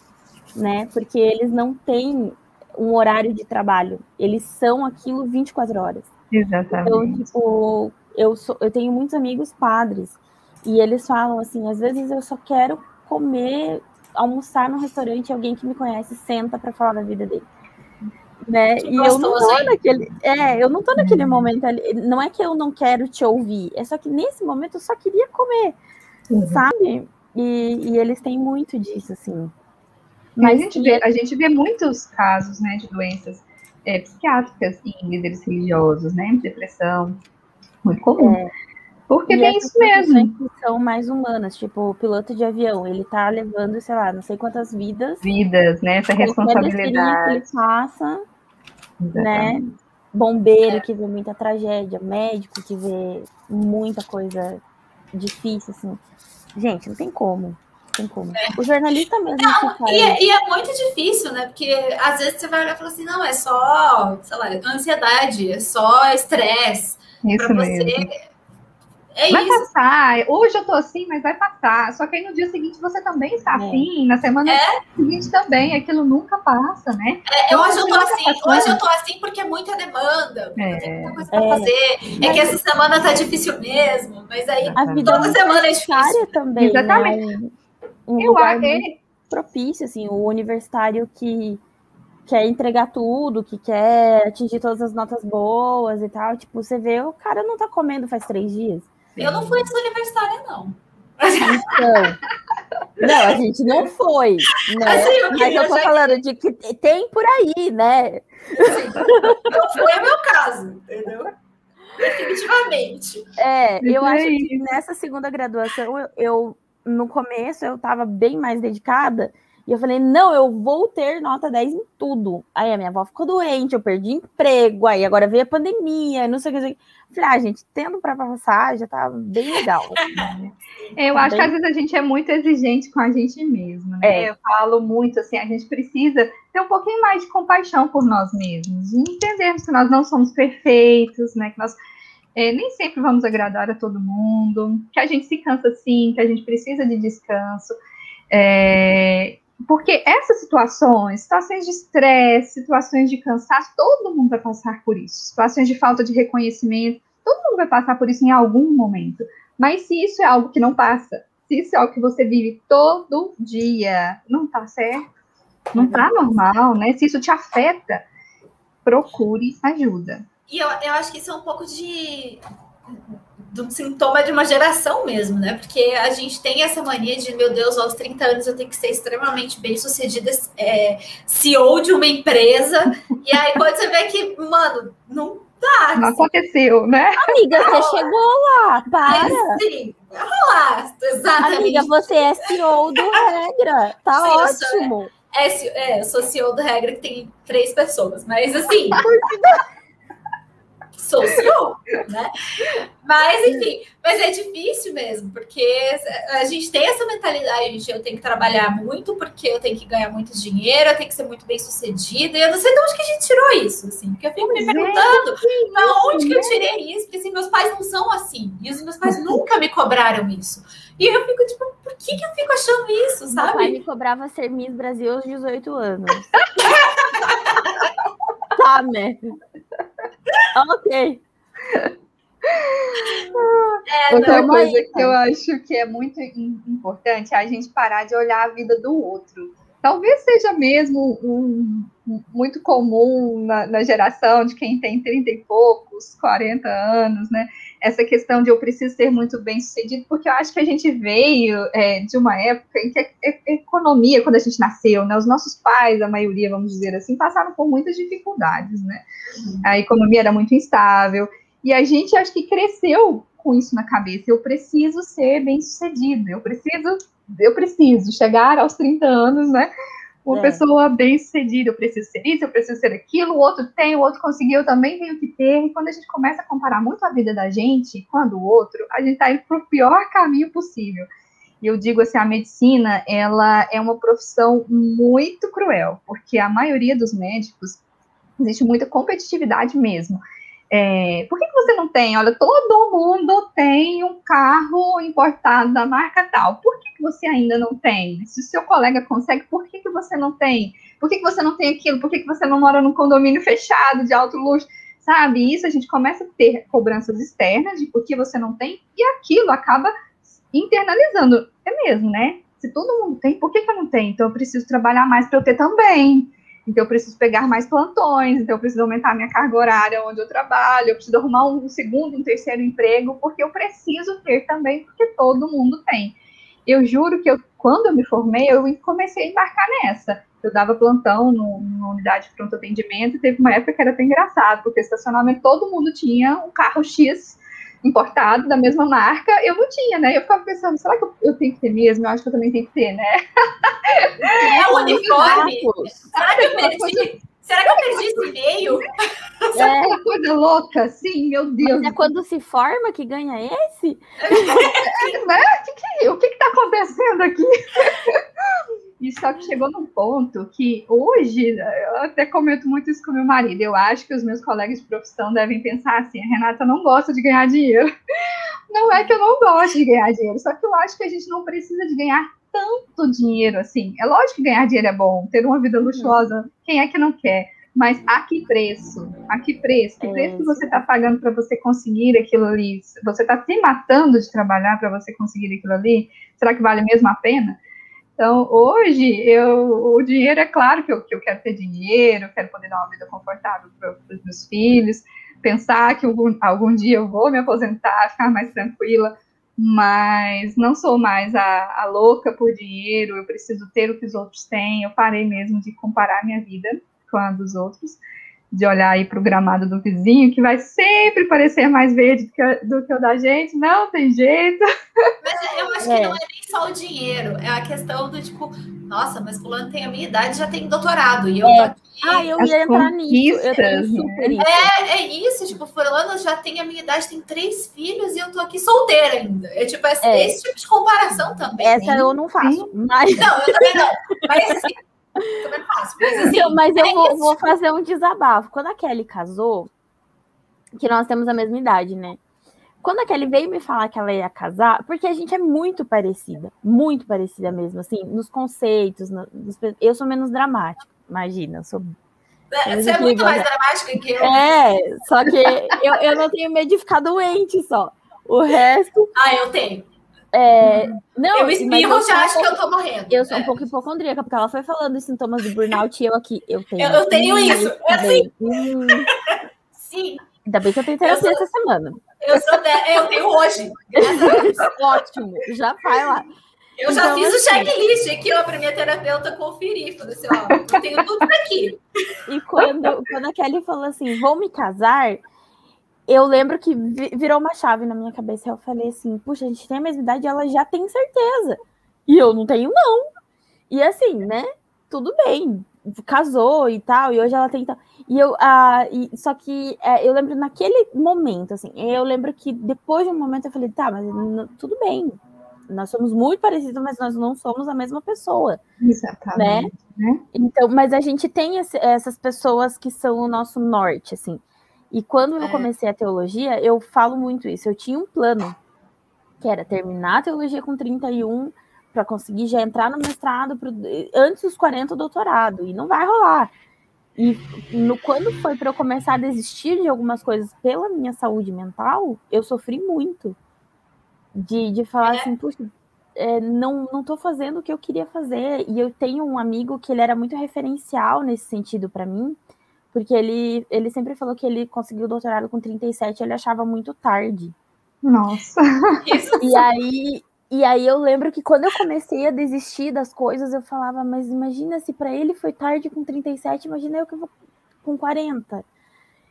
né? Porque eles não têm um horário de trabalho, eles são aquilo 24 horas. Exatamente. Então, tipo, eu, sou, eu tenho muitos amigos padres e eles falam assim: às vezes eu só quero comer, almoçar no restaurante, alguém que me conhece senta para falar da vida dele. Né? e eu não tô hein? naquele, é, eu não tô naquele momento ali. Não é que eu não quero te ouvir, é só que nesse momento eu só queria comer, uhum. sabe? E, e, eles têm muito disso, assim. Mas a gente, vê, a gente vê muitos casos, né, de doenças é, psiquiátricas em líderes religiosos, né? Depressão, muito comum. É. Porque e tem isso mesmo. Que são mais humanas, tipo o piloto de avião, ele tá levando, sei lá, não sei quantas vidas. Vidas, né? Essa responsabilidade. Que ele passa, Exatamente. né? Bombeiro que vê muita tragédia, médico que vê muita coisa difícil, assim. Gente, não tem como. Tem como. É. O jornalista mesmo. Não, e, é, e, é muito difícil, né? Porque às vezes você vai olhar e falar assim: não, é só, sei lá, ansiedade, é só estresse. Isso pra mesmo. você é vai isso. passar. Hoje eu tô assim, mas vai passar. Só que aí no dia seguinte você também está é. assim, na semana é. seguinte também. Aquilo nunca passa, né? É, hoje eu tô assim, hoje eu tô assim porque é muita demanda, é. tem muita coisa pra é. fazer. É que essa semana tá difícil mesmo, mas aí a vida toda semana é difícil. também. Exatamente. Né? Um eu acho propício, assim, o universitário que quer entregar tudo, que quer atingir todas as notas boas e tal. Tipo, você vê, o cara não tá comendo faz três dias. Eu não fui universitária, não. Então, não, a gente não foi, né? Assim, eu Mas eu tô falando que... de que tem por aí, né? Assim, não foi o meu caso, entendeu? Definitivamente. É, eu acho que nessa segunda graduação, eu, eu no começo eu estava bem mais dedicada e eu falei, não, eu vou ter nota 10 em tudo. Aí a minha avó ficou doente, eu perdi emprego, aí agora veio a pandemia, não sei o que. Falei, ah, gente, tendo para passar já tá bem legal. Assim, Eu tá acho bem... que às vezes a gente é muito exigente com a gente mesmo, né? É. Eu falo muito assim, a gente precisa ter um pouquinho mais de compaixão por nós mesmos, entendermos que nós não somos perfeitos, né? Que nós é, nem sempre vamos agradar a todo mundo, que a gente se cansa sim, que a gente precisa de descanso. É, porque essas situações, situações de estresse, situações de cansaço, todo mundo vai passar por isso. Situações de falta de reconhecimento, todo mundo vai passar por isso em algum momento. Mas se isso é algo que não passa, se isso é algo que você vive todo dia, não tá certo, não tá normal, né? Se isso te afeta, procure ajuda. E eu, eu acho que isso é um pouco de do sintoma de uma geração mesmo, né? Porque a gente tem essa mania de, meu Deus, aos 30 anos eu tenho que ser extremamente bem sucedida, é, CEO de uma empresa. e aí, quando você vê que, mano, não dá. Não aconteceu, né? Amiga, você chegou lá, para. É, sim, lá, exatamente. Amiga, você é CEO do Regra, tá sim, ótimo. Eu sou, é, é, eu sou CEO do Regra que tem três pessoas, mas assim social, né? Mas, enfim, mas é difícil mesmo, porque a gente tem essa mentalidade de eu tenho que trabalhar muito, porque eu tenho que ganhar muito dinheiro, eu tenho que ser muito bem sucedida, e eu não sei de onde que a gente tirou isso, assim, porque eu fico me perguntando da onde que eu tirei isso, porque assim, meus pais não são assim, e os meus pais nunca me cobraram isso. E eu fico tipo, por que, que eu fico achando isso, sabe? Meu pai me cobrava ser Miss Brasil aos 18 anos. tá, né? Ok. É, Outra coisa aí, que eu acho que é muito importante é a gente parar de olhar a vida do outro. Talvez seja mesmo um, um, muito comum na, na, geração de quem tem 30 e poucos, 40 anos, né? Essa questão de eu preciso ser muito bem sucedido, porque eu acho que a gente veio é, de uma época em que a, economia, quando a gente nasceu, né? Os nossos pais, a maioria, vamos dizer assim, passaram por muitas dificuldades, né? Uhum. A economia era muito instável, e a gente acho que cresceu com isso na cabeça. Eu preciso ser bem sucedido, eu preciso, eu preciso chegar aos 30 anos, né? Uma é. pessoa bem sucedida, eu preciso ser isso, eu preciso ser aquilo, o outro tem, o outro conseguiu, eu também tenho que ter. E quando a gente começa a comparar muito a vida da gente com a do outro, a gente está indo para o pior caminho possível. E eu digo assim, a medicina, ela é uma profissão muito cruel, porque a maioria dos médicos existe muita competitividade mesmo. É, por que, que, você não tem? Olha, todo mundo tem um carro importado da marca tal. Por que, que você ainda não tem? Se o seu colega consegue, por que, que você não tem? Por que, que você não tem aquilo? Por que, que você não mora num condomínio fechado de alto luxo? Sabe? Isso a gente começa a ter cobranças externas de por que você não tem, e aquilo acaba internalizando. É mesmo, né? Se todo mundo tem, por que, que eu não tenho? Então eu preciso trabalhar mais para eu ter também. Então, eu preciso pegar mais plantões, então, eu preciso aumentar minha carga horária onde eu trabalho, eu preciso arrumar um segundo, um terceiro emprego, porque eu preciso ter também, porque todo mundo tem. Eu juro que eu, quando eu me formei, eu comecei a embarcar nessa. Eu dava plantão no, numa unidade de pronto atendimento, e teve uma época que era até engraçado, porque estacionamento todo mundo tinha um carro X importado da mesma marca, eu não tinha, né? Eu ficava pensando, será que eu, eu tenho que ter mesmo? Eu acho que eu também tenho que ter, né? É o uniforme. Será que eu perdi? Será que eu perdi esse e-mail? É. aquela coisa vida louca, sim, meu Deus. Mas é quando se forma que ganha esse? né? O que, que, o que está acontecendo aqui? E só que chegou num ponto que hoje, eu até comento muito isso com meu marido, eu acho que os meus colegas de profissão devem pensar assim, a Renata não gosta de ganhar dinheiro. Não é que eu não gosto de ganhar dinheiro, só que eu acho que a gente não precisa de ganhar tanto dinheiro assim. É lógico que ganhar dinheiro é bom, ter uma vida luxuosa, quem é que não quer? Mas a que preço? A que preço? Que preço que você está pagando para você conseguir aquilo ali? Você está se matando de trabalhar para você conseguir aquilo ali? Será que vale mesmo a pena? Então, hoje, eu, o dinheiro, é claro que eu, que eu quero ter dinheiro, quero poder dar uma vida confortável para os meus filhos, pensar que algum, algum dia eu vou me aposentar, ficar mais tranquila, mas não sou mais a, a, louca por dinheiro, eu preciso ter o que os outros têm, eu parei mesmo de comparar minha vida com a dos outros, de olhar aí para o gramado do vizinho, que vai sempre parecer mais verde do que, do que o da gente, não tem jeito. Mas eu acho que é. não é nem só o dinheiro, é a questão do tipo, nossa, mas fulano tem a minha idade já tem doutorado, e eu é. tô aqui. Ah, eu ia entrar nisso, eu tenho super né? isso. É, é isso, tipo, fulano já tem a minha idade, tem três filhos, e eu tô aqui solteira ainda. É tipo, esse, é. esse tipo de comparação também. Essa eu não faço, mas... Não, eu também não, mas assim, também faço. Mas, assim, então, mas eu é vou, vou, fazer um desabafo. Quando a Kelly casou, que nós temos a mesma idade, né? Quando a Kelly veio me falar que ela ia casar, porque a gente é muito parecida, muito parecida mesmo, assim, nos conceitos. nos, eu sou menos dramática, imagina, eu sou. É, você é muito mais dramática que eu. É, só que eu, eu não tenho medo de ficar doente só. O resto. Ah, eu tenho. É, não, eu espirro, já acho um pouco, que eu tô morrendo. Eu sou é. um pouco hipocondríaca, porque ela foi falando os sintomas do burnout e eu aqui, eu tenho. Eu, eu tenho isso, é assim. Hum. Sim. Ainda bem que eu tenho terapia sou, essa semana. Eu sou de, eu tenho hoje. Ótimo, já vai lá. Eu já então, fiz assim, o checklist aqui, ó, para minha terapeuta conferir. Falei assim, ó, eu tenho tudo aqui. E quando, quando a Kelly falou assim, vou me casar, eu lembro que virou uma chave na minha cabeça. Eu falei assim, puxa, a gente tem a mesma idade, ela já tem certeza. E eu não tenho, não. E assim, né? Tudo bem. Casou e tal, e hoje ela tem. E eu, ah, e, só que é, eu lembro naquele momento, assim, eu lembro que depois de um momento eu falei, tá, mas tudo bem. Nós somos muito parecidos, mas nós não somos a mesma pessoa. Exatamente. Né? né? Então, mas a gente tem esse, essas pessoas que são o nosso norte, assim. E quando eu é. comecei a teologia, eu falo muito isso. Eu tinha um plano, que era terminar a teologia com 31, para conseguir já entrar no mestrado pro, antes dos 40 doutorado. E não vai rolar. E no, quando foi para eu começar a desistir de algumas coisas pela minha saúde mental, eu sofri muito. De, de falar é. assim, puxa, é, não, não tô fazendo o que eu queria fazer. E eu tenho um amigo que ele era muito referencial nesse sentido para mim, porque ele, ele sempre falou que ele conseguiu o doutorado com 37, ele achava muito tarde. Nossa. e aí, e aí eu lembro que quando eu comecei a desistir das coisas, eu falava, mas imagina se para ele foi tarde com 37, imagina eu que vou com 40.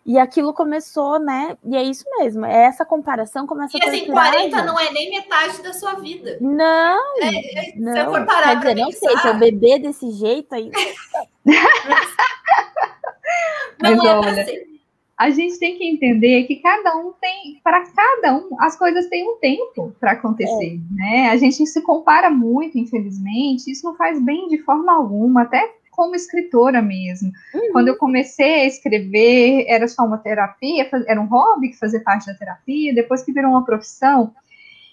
E aquilo começou, né? E é isso mesmo. É essa comparação começa e, a assim, 40 não é nem metade da sua vida. Não. É, é, não. Se eu for parar Quer dizer, não sei, se eu beber desse jeito aí. Não Mas, é olha, a gente tem que entender que cada um tem, para cada um, as coisas têm um tempo para acontecer, é. né? A gente se compara muito, infelizmente, isso não faz bem de forma alguma, até como escritora mesmo. Uhum. Quando eu comecei a escrever, era só uma terapia, era um hobby que fazia parte da terapia, depois que virou uma profissão,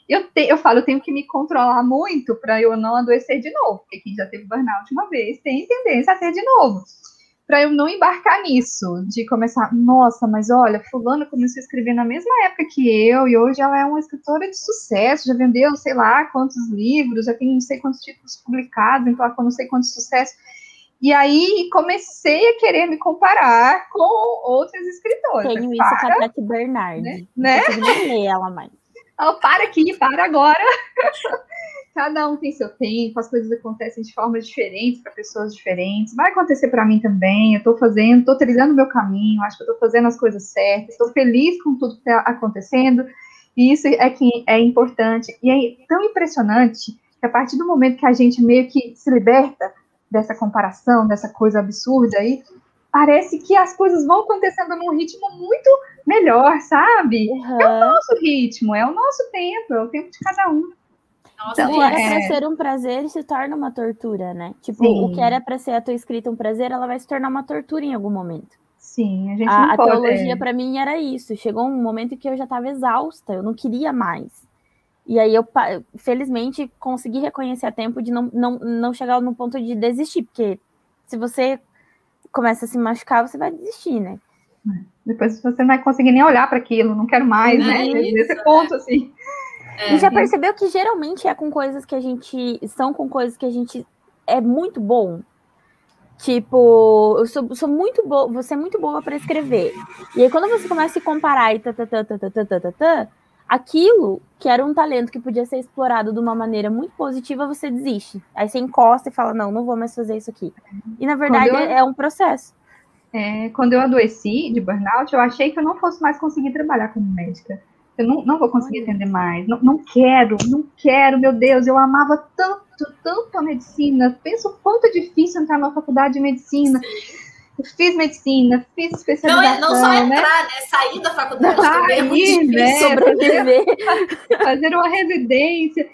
eu, te, eu falo, eu tenho que me controlar muito para eu não adoecer de novo, porque quem já teve burnout uma vez tem tendência a ter de novo para eu não embarcar nisso, de começar, nossa, mas olha, fulano começou a escrever na mesma época que eu, e hoje ela é uma escritora de sucesso, já vendeu sei lá quantos livros, já tem não sei quantos títulos publicados, então com não sei quantos sucessos. E aí comecei a querer me comparar com outras escritoras. Tenho isso para, com a Beth Bernard. Né? né? Não ler ela mais. Oh, para aqui, para agora. cada um tem seu tempo, as coisas acontecem de formas diferentes para pessoas diferentes. Vai acontecer para mim também. Eu estou fazendo, estou trilhando o meu caminho, acho que estou fazendo as coisas certas, estou feliz com tudo que está acontecendo. E isso é que é importante. E é tão impressionante que a partir do momento que a gente meio que se liberta dessa comparação, dessa coisa absurda aí, parece que as coisas vão acontecendo num ritmo muito melhor, sabe? Uhum. É o nosso ritmo, é o nosso tempo, é o tempo de cada um. Nossa, então, é, é para ser um prazer se torna uma tortura, né? Tipo, Sim. o que era para ser a tua escrita um prazer, ela vai se tornar uma tortura em algum momento. Sim, a gente a, não a pode, teologia é. para mim era isso. Chegou um momento que eu já estava exausta, eu não queria mais. E aí eu, felizmente, consegui reconhecer a tempo de não, não, não chegar no ponto de desistir, porque se você começa a se machucar, você vai desistir, né? Depois você não vai conseguir nem olhar para aquilo, não quero mais, né? Nesse ponto, assim. É. E já percebeu que geralmente é com coisas que a gente. São com coisas que a gente é muito bom. Tipo, eu sou, sou muito boa, você é muito boa para escrever. E aí, quando você começa a se comparar e tatatatatatatã, aquilo que era um talento que podia ser explorado de uma maneira muito positiva, você desiste. Aí você encosta e fala: Não, não vou mais fazer isso aqui. E na verdade eu... É, é um processo. É, quando eu adoeci de burnout, eu achei que eu não fosse mais conseguir trabalhar como médica. Eu não, não vou conseguir atender mais. Não, não quero, não quero, meu Deus. Eu amava tanto, tanto a medicina. Penso o quanto é difícil entrar na faculdade de medicina. Eu fiz medicina, fiz especialização. Não, não só entrar, né? né? Sair da faculdade Sair, também é muito né? Sobreviver. Fazer, fazer uma residência.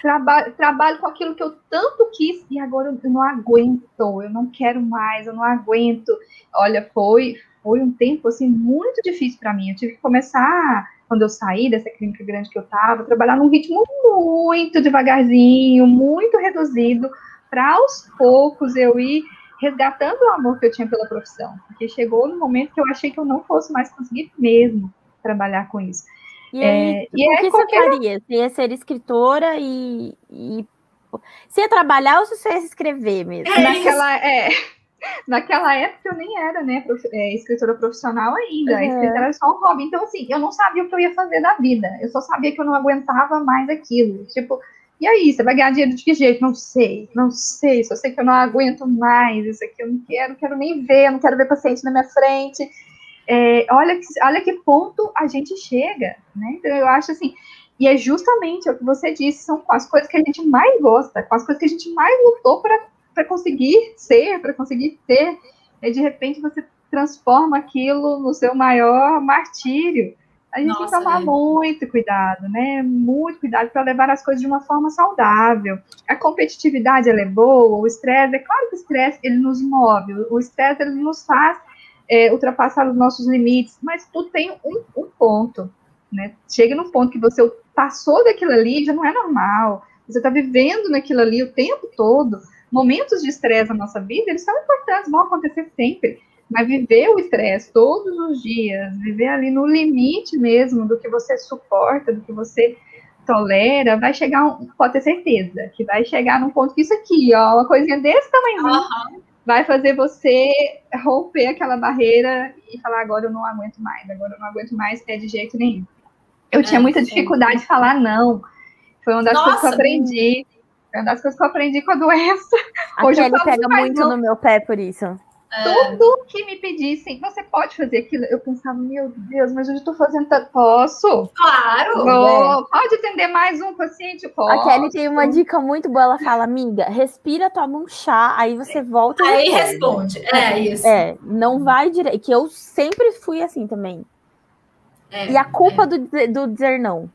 Trabalho, trabalho com aquilo que eu tanto quis e agora eu não aguento, eu não quero mais, eu não aguento. Olha, foi, foi um tempo assim muito difícil para mim. Eu tive que começar quando eu saí dessa clínica grande que eu estava, trabalhar num ritmo muito devagarzinho, muito reduzido, para aos poucos eu ir resgatando o amor que eu tinha pela profissão. Porque chegou no momento que eu achei que eu não fosse mais conseguir mesmo trabalhar com isso. E, aí, é, e o que qualquer... você faria? Você ia ser escritora e, e... Você ia trabalhar ou você ia escrever mesmo? É Naquela, é, Naquela época eu nem era, né, prof... é, escritora profissional ainda, a escrita era só um hobby. Então, assim, eu não sabia o que eu ia fazer da vida. Eu só sabia que eu não aguentava mais aquilo. Tipo, e aí, você vai ganhar dinheiro de que jeito? Não sei, não sei. Só sei que eu não aguento mais. Isso aqui eu não quero, quero nem ver, eu não quero ver paciente na minha frente. É, olha, que, olha que ponto a gente chega, né? Então, eu acho assim. E é justamente o que você disse, são as coisas que a gente mais gosta, com as coisas que a gente mais lutou para para conseguir ser, para conseguir ter, e de repente você transforma aquilo no seu maior martírio. A gente Nossa, tem que tomar é. muito cuidado, né? Muito cuidado para levar as coisas de uma forma saudável. A competitividade ela é boa, o estresse, é claro que o estresse ele nos move, o estresse ele nos faz é, ultrapassar os nossos limites, mas tudo tem um, um ponto, né? Chega num ponto que você passou daquilo ali, já não é normal. Você está vivendo naquilo ali o tempo todo momentos de estresse na nossa vida, eles são importantes, vão acontecer sempre. Mas viver o estresse todos os dias, viver ali no limite mesmo do que você suporta, do que você tolera, vai chegar, um, pode ter certeza, que vai chegar num ponto que isso aqui, ó, uma coisinha desse tamanho, uhum. vai fazer você romper aquela barreira e falar, agora eu não aguento mais, agora eu não aguento mais, é de jeito nenhum. Eu é, tinha muita dificuldade de falar não. Foi uma das Nossa, coisas que eu aprendi. É uma das coisas que eu aprendi com a doença. A Hoje Kelly pega muito não. no meu pé por isso. É. Tudo que me pedissem, você pode fazer aquilo. Eu pensava, meu Deus, mas eu estou fazendo tanto. Posso? Claro! Vou. É. Pode atender mais um paciente? Posso. A Kelly tem uma dica muito boa. Ela fala, amiga, respira, toma um chá, aí você volta. Aí responde. responde. É isso. É, não vai direito. Que eu sempre fui assim também. É, e a culpa é. do, do dizer não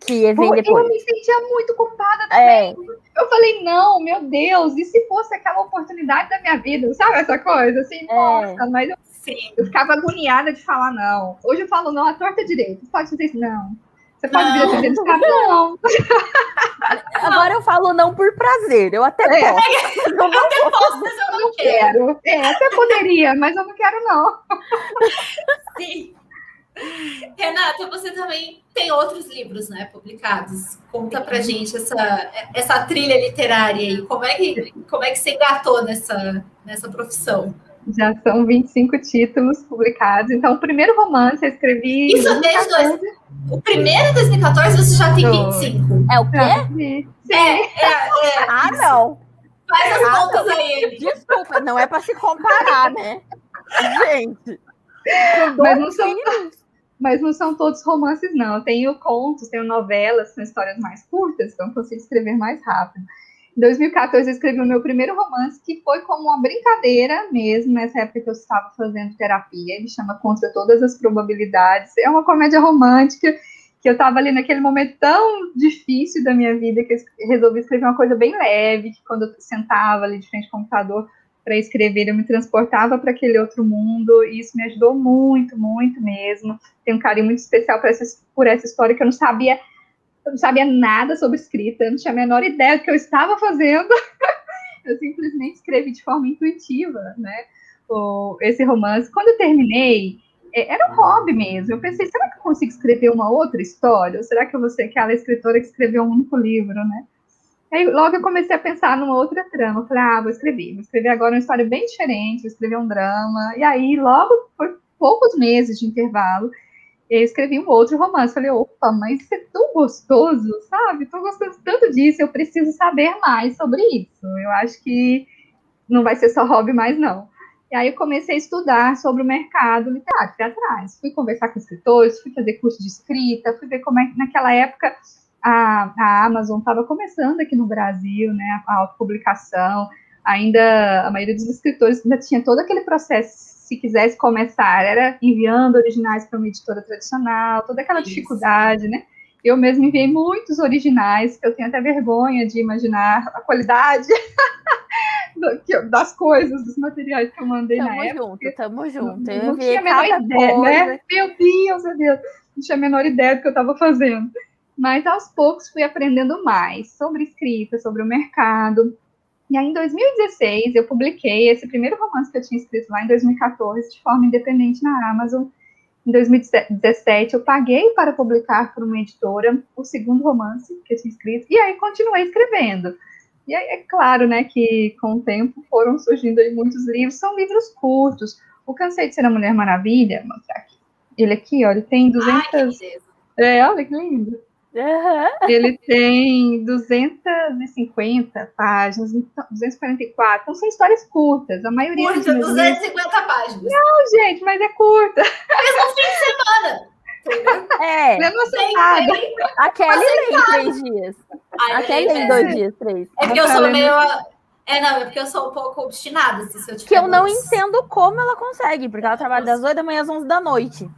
que vem depois. Eu me sentia muito culpada é. também. É. Eu falei, não, meu Deus, e se fosse aquela oportunidade da minha vida? Sabe essa coisa? Assim, é. nossa, mas eu, Sim. eu ficava agoniada de falar não. Hoje eu falo não à torta direita. Você pode fazer isso? Não. Você pode vir atender esse cara? Não. Agora eu falo não por prazer. Eu até é. posso. Eu, não até posso, mas eu não, não quero. quero. É, até poderia, mas eu não quero, não. Sim. Renata, você também tem outros livros, né, publicados. Conta pra gente essa, essa trilha literária aí. Como é que, como é que você engatou nessa, nessa profissão? Já são 25 títulos publicados. Então, o primeiro romance eu escrevi. Isso desde dois, o primeiro em 2014 você já tem 25. É o quê? É, é, é, ah, não. Faz as ah, contas não. aí. Desculpa, não é para se comparar, né? Gente. Mas não são, mas não são todos romances, não. Tenho contos, tenho novelas, são histórias mais curtas, então consigo escrever mais rápido. Em 2014 eu escrevi o meu primeiro romance, que foi como uma brincadeira mesmo, nessa época que eu estava fazendo terapia. Ele chama Contra Todas as Probabilidades. É uma comédia romântica que eu estava ali naquele momento tão difícil da minha vida que eu resolvi escrever uma coisa bem leve, que quando eu sentava ali de frente ao computador para escrever, eu me transportava para aquele outro mundo, e isso me ajudou muito, muito mesmo. Tenho um carinho muito especial essa, por essa história que eu não sabia eu não sabia nada sobre escrita, eu não tinha a menor ideia do que eu estava fazendo. eu simplesmente escrevi de forma intuitiva, né? O, esse romance. Quando eu terminei, é, era um hobby mesmo. Eu pensei, será que eu consigo escrever uma outra história? Ou será que eu vou ser aquela escritora que escreveu um único livro, né? Aí logo eu comecei a pensar numa outra trama. Eu falei, ah, vou escrever. Vou escrever agora uma história bem diferente, vou escrever um drama. E aí, logo, por poucos meses de intervalo, eu escrevi um outro romance. Falei, opa, mas isso é tão gostoso, sabe? Estou gostando tanto disso, eu preciso saber mais sobre isso. Eu acho que não vai ser só hobby mais, não. E aí eu comecei a estudar sobre o mercado literário, fui atrás. Fui conversar com escritores, fui fazer curso de escrita, fui ver como é que naquela época a, a Amazon estava começando aqui no Brasil, né, a autopublicação. Ainda a maioria dos escritores ainda tinha todo aquele processo se quisesse começar, era enviando originais para uma editora tradicional, toda aquela Isso. dificuldade, né? Eu mesmo enviei muitos originais, que eu tenho até vergonha de imaginar a qualidade das coisas, dos materiais que eu mandei tamo na junto, época. Tamo junto, Não, não tinha a menor ideia, coisa. né? Meu Deus, meu Deus. Não tinha a menor ideia do que eu estava fazendo. Mas aos poucos fui aprendendo mais sobre escrita, sobre o mercado. E aí, em 2016, eu publiquei esse primeiro romance que eu tinha escrito lá em 2014, de forma independente na Amazon. Em 2017, eu paguei para publicar por uma editora o segundo romance que eu tinha escrito, e aí continuei escrevendo. E aí, é claro, né, que com o tempo foram surgindo aí muitos livros, são livros curtos. O Cansei de Ser a Mulher Maravilha, vou mostrar aqui. Ele aqui, ele tem 200... Ai, é, olha que lindo. Uhum. Ele tem 250 páginas, 244. Então são histórias curtas. A maioria Curta, 250 livros... páginas. Não, gente, mas é curta. Mas no fim de semana. É. Lendo semana. A Kelly lê em três dias. Ai, a Kelly lê em dois dias, três. É porque eu sou meio. É, não, é porque eu sou um pouco obstinada. Se eu que eu não entendo como ela consegue, porque ela trabalha das 8 da manhã às 11 da noite.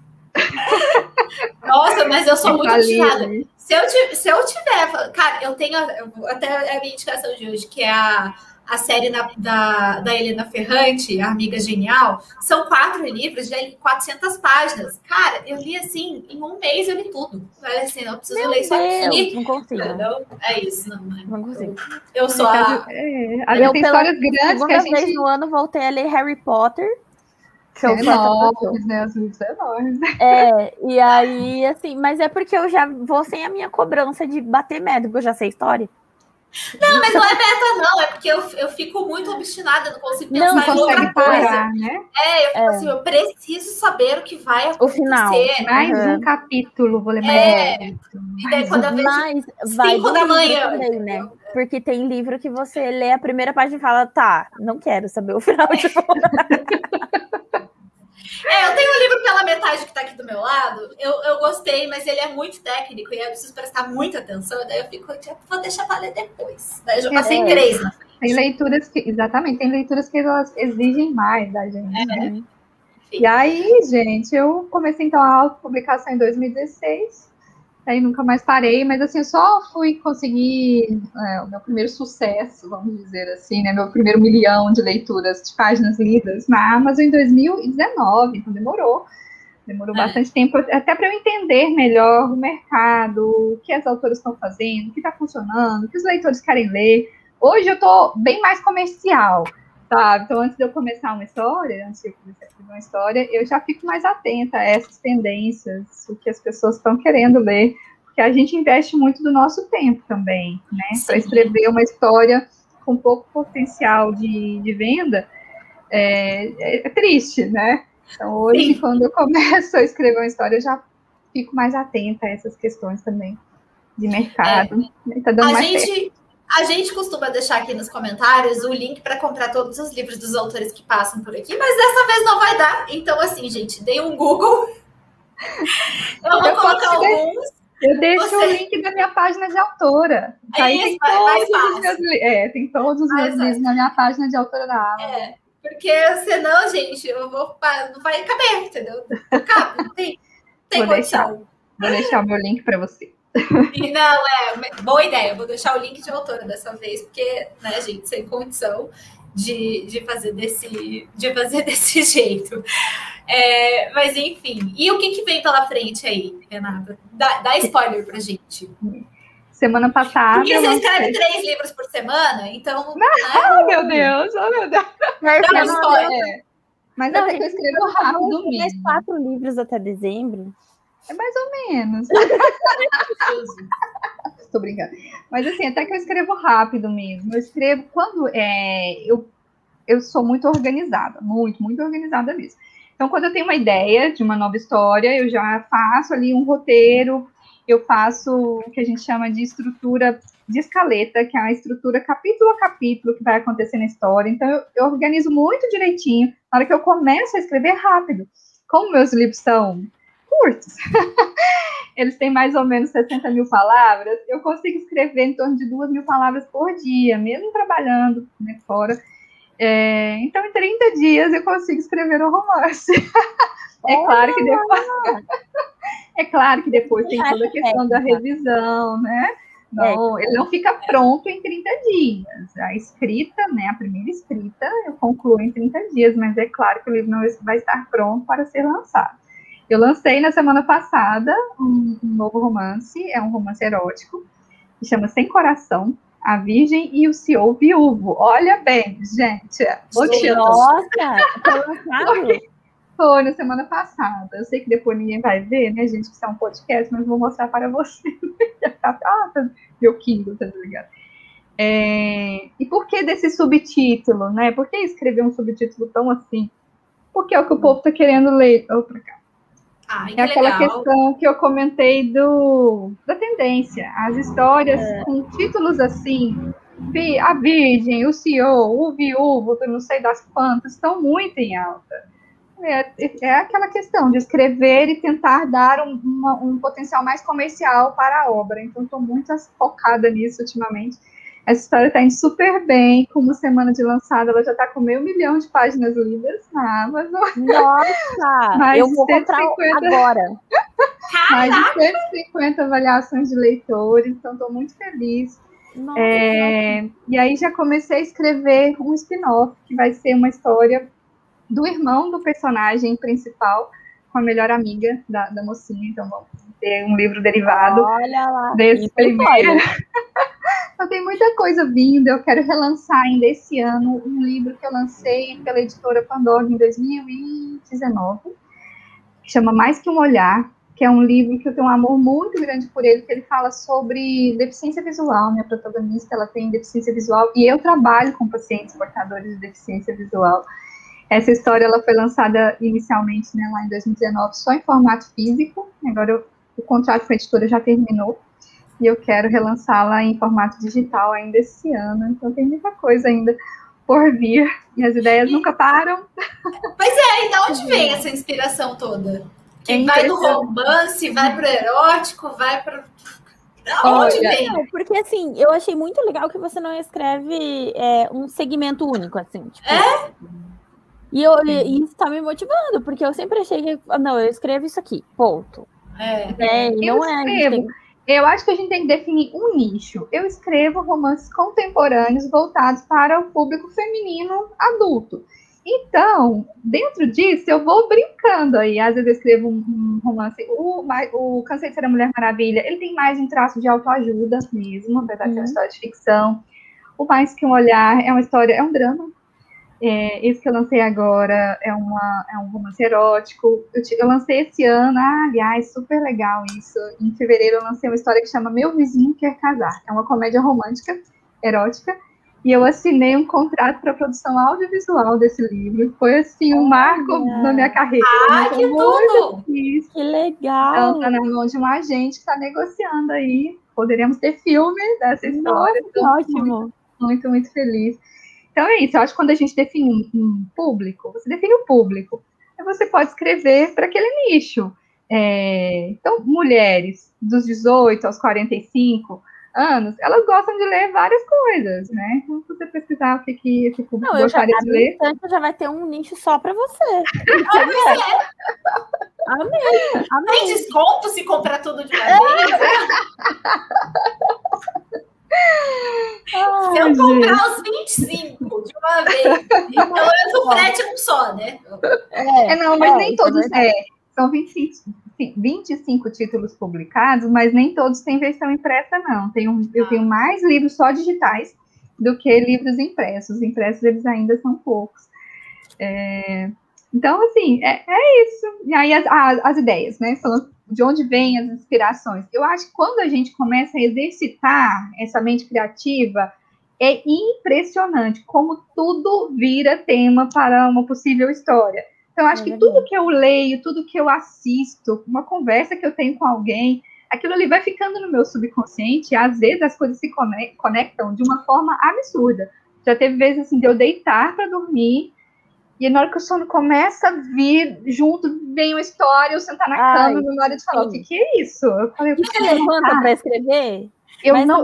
Nossa, mas eu sou muito obstinada. Se eu, se eu tiver, cara, eu tenho até a minha indicação de hoje, que é a, a série na, da, da Helena Ferrante, a Amiga Genial. São quatro livros de 400 páginas. Cara, eu li assim, em um mês eu li tudo. Assim, eu preciso Meu ler isso aqui. Não consigo. Não, é isso, não. É. Não consigo. Eu sou a. É, a eu, tem histórias grandes que a gente... vez no ano voltei a ler Harry Potter são é enormes, né? Os enormes. É, e aí, assim, mas é porque eu já vou sem a minha cobrança de bater meta, porque eu já sei história. Não, mas não é meta, não. É porque eu, eu fico muito obstinada, não consigo pensar não, em outra coisa. Né? É, eu fico é. assim, eu preciso saber o que vai acontecer. O final. Mais uhum. um capítulo, vou lembrar. É. E daí, quando eu vejo mas vai cinco da manhã. Também, né? Porque tem livro que você lê a primeira página e fala, tá, não quero saber o final. Tipo... É, eu tenho um livro pela metade que tá aqui do meu lado. Eu, eu gostei, mas ele é muito técnico e eu preciso prestar muita atenção. Daí eu fico, tipo, vou deixar pra ler depois. Daí eu já passei é, três na frente. Tem leituras que, exatamente, tem leituras que elas exigem mais da gente. É, né? E aí, gente, eu comecei então a autopublicação em 2016 aí nunca mais parei, mas assim, eu só fui conseguir é, o meu primeiro sucesso, vamos dizer assim, né, meu primeiro milhão de leituras de páginas lidas na Amazon em 2019, então demorou, demorou é. bastante tempo, até para eu entender melhor o mercado, o que as autoras estão fazendo, o que está funcionando, o que os leitores querem ler. Hoje eu estou bem mais comercial, sabe? Então, antes de eu começar uma história, antes de eu começar a escrever uma história, eu já fico mais atenta a essas tendências, o que as pessoas estão querendo ler, porque a gente investe muito do nosso tempo também, né? Para escrever uma história com pouco potencial de, de venda, é, é triste, né? Então, hoje, Sim. quando eu começo a escrever uma história, eu já fico mais atenta a essas questões também de mercado. É, tá dando a mais gente, certo. A gente costuma deixar aqui nos comentários o link para comprar todos os livros dos autores que passam por aqui, mas dessa vez não vai dar. Então, assim, gente, dei um Google. Eu vou eu colocar alguns. Eu deixo você... o link da minha página de autora. É aí tem, todos os meus, é, tem todos os meus livros na minha página de autora da Amazon. É, porque senão, gente, eu vou, não vai caber, entendeu? Não cabe, não tem, tem vou condição. Deixar, vou deixar o meu link para você. E não, é boa ideia. Vou deixar o link de autora dessa vez, porque, né, gente, sem condição de, de fazer desse de fazer desse jeito. É, mas enfim, e o que, que vem pela frente aí, Renata? Dá, dá spoiler pra gente. Semana passada. Porque você escreve três livros por semana, então. Não, né? oh, meu Deus, oh meu Deus. Não, não, spoiler. É. Mas não, até que eu escrevo rápido mesmo. Mais quatro livros até dezembro. É mais ou menos. Estou brincando. Mas assim, até que eu escrevo rápido mesmo. Eu escrevo quando é, eu, eu sou muito organizada, muito, muito organizada mesmo. Então, quando eu tenho uma ideia de uma nova história, eu já faço ali um roteiro, eu faço o que a gente chama de estrutura de escaleta, que é a estrutura capítulo a capítulo que vai acontecer na história. Então, eu, eu organizo muito direitinho. Na hora que eu começo a escrever rápido, como meus livros são curtos, eles têm mais ou menos 60 mil palavras, eu consigo escrever em torno de duas mil palavras por dia, mesmo trabalhando né, fora. É, então, em 30 dias eu consigo escrever um romance. é claro que depois. é claro que depois tem toda a questão da revisão, né? Não, ele não fica pronto em 30 dias. A escrita, né, a primeira escrita, eu concluo em 30 dias, mas é claro que o livro não vai estar pronto para ser lançado. Eu lancei na semana passada um, um novo romance, é um romance erótico, que chama Sem Coração, a Virgem e o CEO Viúvo. Olha bem, gente. Nossa, foi Foi na semana passada. Eu sei que depois ninguém vai ver, né, gente, que isso é um podcast, mas vou mostrar para vocês. ah, tá, meu Kindle, tá ligado? É, e por que desse subtítulo, né? Por que escrever um subtítulo tão assim? Porque é o que o povo está querendo ler. Oh, pra cá. Ah, é aquela legal. questão que eu comentei do, da tendência. As histórias é. com títulos assim, a Virgem, o CEO, o Viúvo, não sei das quantas, estão muito em alta. É, é aquela questão de escrever e tentar dar um, uma, um potencial mais comercial para a obra. Então, estou muito focada nisso ultimamente. Essa história está indo super bem. Com uma semana de lançada, ela já está com meio milhão de páginas lidas na Amazon. Nossa! eu vou 150... comprar agora. mais de 150 avaliações de leitores, então estou muito feliz. Nossa, é, e aí já comecei a escrever um spin-off, que vai ser uma história do irmão do personagem principal com a melhor amiga da, da mocinha. Então vamos ter um livro derivado Olha lá, desse primeiro. então tem muita coisa vindo. Eu quero relançar ainda esse ano um livro que eu lancei pela editora Pandora em 2019, que chama Mais que um Olhar, que é um livro que eu tenho um amor muito grande por ele, que ele fala sobre deficiência visual. Minha protagonista ela tem deficiência visual e eu trabalho com pacientes portadores de deficiência visual. Essa história ela foi lançada inicialmente né, lá em 2019 só em formato físico. Agora eu, o contrato com a editora já terminou e eu quero relançá-la em formato digital ainda esse ano. Então tem muita coisa ainda por vir e as ideias e... nunca param. Pois é, e de onde vem essa inspiração toda? Que é vai do romance, vai para o erótico, vai para Onde vem? Não, porque assim, eu achei muito legal que você não escreve é, um segmento único, assim. Tipo, é? E, eu, e isso tá me motivando, porque eu sempre achei que, não, eu escrevo isso aqui, ponto. É, é não é. Eu acho que a gente tem que definir um nicho. Eu escrevo romances contemporâneos voltados para o público feminino adulto. Então, dentro disso, eu vou brincando aí. Às vezes eu escrevo um, romance. O, o Cansei de Ser a Mulher Maravilha, ele tem mais um traço de autoajuda mesmo, apesar de ser uma uhum. história de ficção. O Mais Que Um Olhar é uma história, é um drama é, esse que eu lancei agora é, uma, é um romance erótico. Eu, te, eu lancei esse ano, ah, aliás, super legal isso. Em fevereiro eu lancei uma história que chama Meu Vizinho Quer Casar. É uma comédia romântica, erótica. E eu assinei um contrato para produção audiovisual desse livro. Foi assim um marco na minha carreira. Ah, que tudo! Feliz. Que legal! Ela está na mão de um agente que está negociando aí. Poderíamos ter filme dessa história. Nossa, ótimo! Muito, muito, muito feliz. Então é isso, eu acho que quando a gente define um público, você define o um público, aí você pode escrever para aquele nicho. É, então, mulheres dos 18 aos 45 anos, elas gostam de ler várias coisas, né? Então, se você pesquisar o que, que esse público Não, gostaria já, de ler. já vai ter um nicho só para você. Amém. Amém. Tem desconto se comprar tudo de uma vez? Ai, se eu comprar gente. os 25 de uma vez, então eu sou frete um só, né? É, é não, mas é, nem todos. É, são 25, 25 títulos publicados, mas nem todos têm versão impressa, não. Tenho, eu tenho mais livros só digitais do que livros impressos. Os impressos, eles ainda são poucos. É, então, assim, é, é, isso. E aí, as, as ideias, né? Falando de onde vêm as inspirações. Eu acho que quando a gente começa a exercitar essa mente criativa, é impressionante como tudo vira tema para uma possível história. Então, acho é que tudo que eu leio, tudo que eu assisto, uma conversa que eu tenho com alguém, aquilo ali vai ficando no meu subconsciente, e às vezes as coisas se conectam de uma forma absurda. Já teve vezes assim de eu deitar para dormir e na hora que o sono começa a vir, junto vem uma história, eu sentar na Ai, cama, de falar, sim. o que, que é isso? Eu falei, você levanta para escrever? Eu mas não.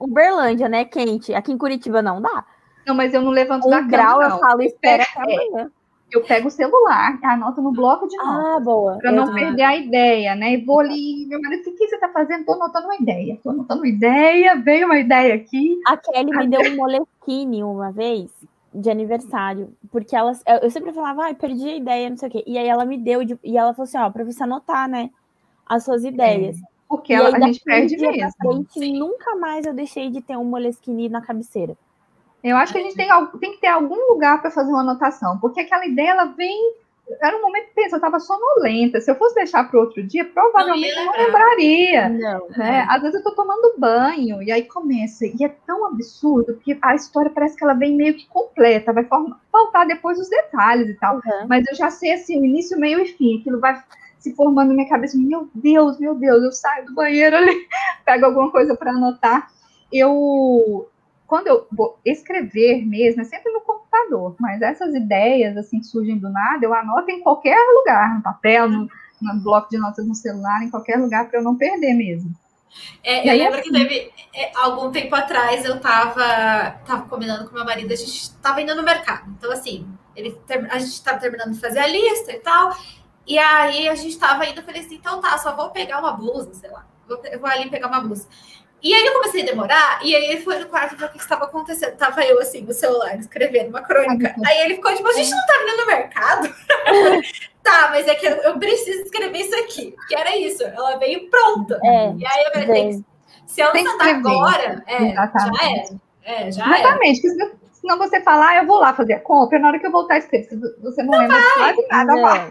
Uberlândia, né? Quente. Aqui em Curitiba não dá. Não, mas eu não levanto um da grau, cama. Eu falo, espera amanhã. Eu pego o celular, anoto no bloco de notas. Ah, boa. Para não perder a ideia, né? E vou ali, meu marido, o que, que você está fazendo? Estou anotando uma ideia. Estou anotando uma ideia, veio uma ideia aqui. A Kelly me deu um moleskine uma vez de aniversário, porque elas, eu sempre falava, ai, perdi a ideia, não sei o quê. E aí ela me deu, de, e ela falou assim, ó, para você anotar, né, as suas ideias. É, porque ela, a gente perde mesmo. Frente, nunca mais eu deixei de ter um moleskine na cabeceira. Eu acho que a gente tem, tem que ter algum lugar para fazer uma anotação, porque aquela ideia, ela vem era um momento, pensa, eu estava sonolenta. Se eu fosse deixar para outro dia, provavelmente não eu não lembraria. Não, né? Às vezes eu estou tomando banho e aí começa. E é tão absurdo que a história parece que ela vem meio que completa, vai faltar depois os detalhes e tal. Uhum. Mas eu já sei assim, o início, meio e fim. Aquilo vai se formando na minha cabeça. Meu Deus, meu Deus, eu saio do banheiro ali, pego alguma coisa para anotar. Eu quando eu vou escrever mesmo, é sempre no computador, mas essas ideias, assim, surgem do nada, eu anoto em qualquer lugar, no papel, no, no bloco de notas no celular, em qualquer lugar, para eu não perder mesmo. É, eu aí, lembro assim, que teve, é, algum tempo atrás, eu estava tava combinando com meu marido, a gente estava indo no mercado. Então, assim, ele, a gente estava terminando de fazer a lista e tal, e aí a gente estava indo, eu falei assim, então tá, só vou pegar uma blusa, sei lá, vou, eu vou ali pegar uma blusa. E aí eu comecei a demorar, e aí ele foi no quarto ver o que estava acontecendo. Tava eu assim, no celular, escrevendo uma crônica. Aí ele ficou tipo, a gente não tá vindo no mercado? tá, mas é que eu preciso escrever isso aqui. Que era isso, ela veio pronta. É, e aí eu falei, se ela não tá agora, é, já é. É, já Exatamente. É. Senão você falar, eu vou lá fazer a compra, na hora que eu voltar a escrever, você não, não lembra de nada, vai.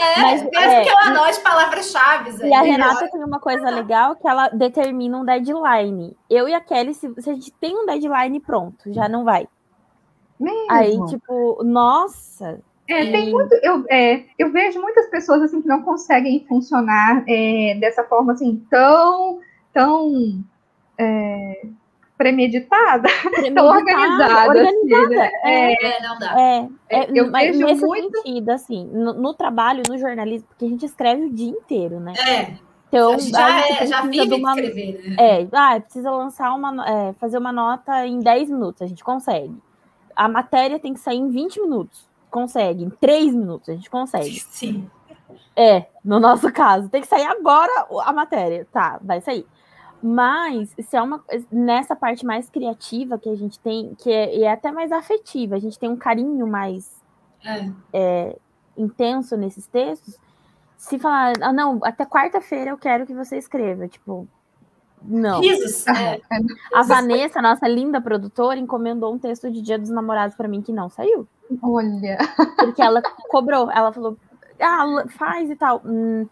É, Mas, é, que eu anote palavras-chave. E a Renata tem uma coisa legal que ela determina um deadline. Eu e a Kelly, se, se a gente tem um deadline pronto, já não vai. Mesmo? Aí, tipo, nossa. É, e... tem muito. Eu, é, eu vejo muitas pessoas assim que não conseguem funcionar é, dessa forma assim tão, tão é, premeditada, premeditada organizada. organizada. Assim, né? é, é, não dá. É, é, eu mas vejo nesse muito... sentido, assim, no, no, trabalho, no jornalismo, porque a gente escreve o dia inteiro, né? É. Então, já, é, já vive uma, escrever, né? É, ah, precisa lançar uma, é, fazer uma nota em 10 minutos, a gente consegue. A matéria tem que sair em 20 minutos, consegue. Em 3 minutos, a gente consegue. Sim. É, no nosso caso, tem que sair agora a matéria. Tá, vai sair. Mas se é uma nessa parte mais criativa que a gente tem, que é, é até mais afetiva, a gente tem um carinho mais é. É, intenso nesses textos. Se falar, ah, não, até quarta-feira eu quero que você escreva, tipo, não. Isso, é. A Vanessa, nossa linda produtora, encomendou um texto de Dia dos Namorados para mim que não saiu. Olha. Porque ela cobrou, ela falou, ah, faz e tal. Hum,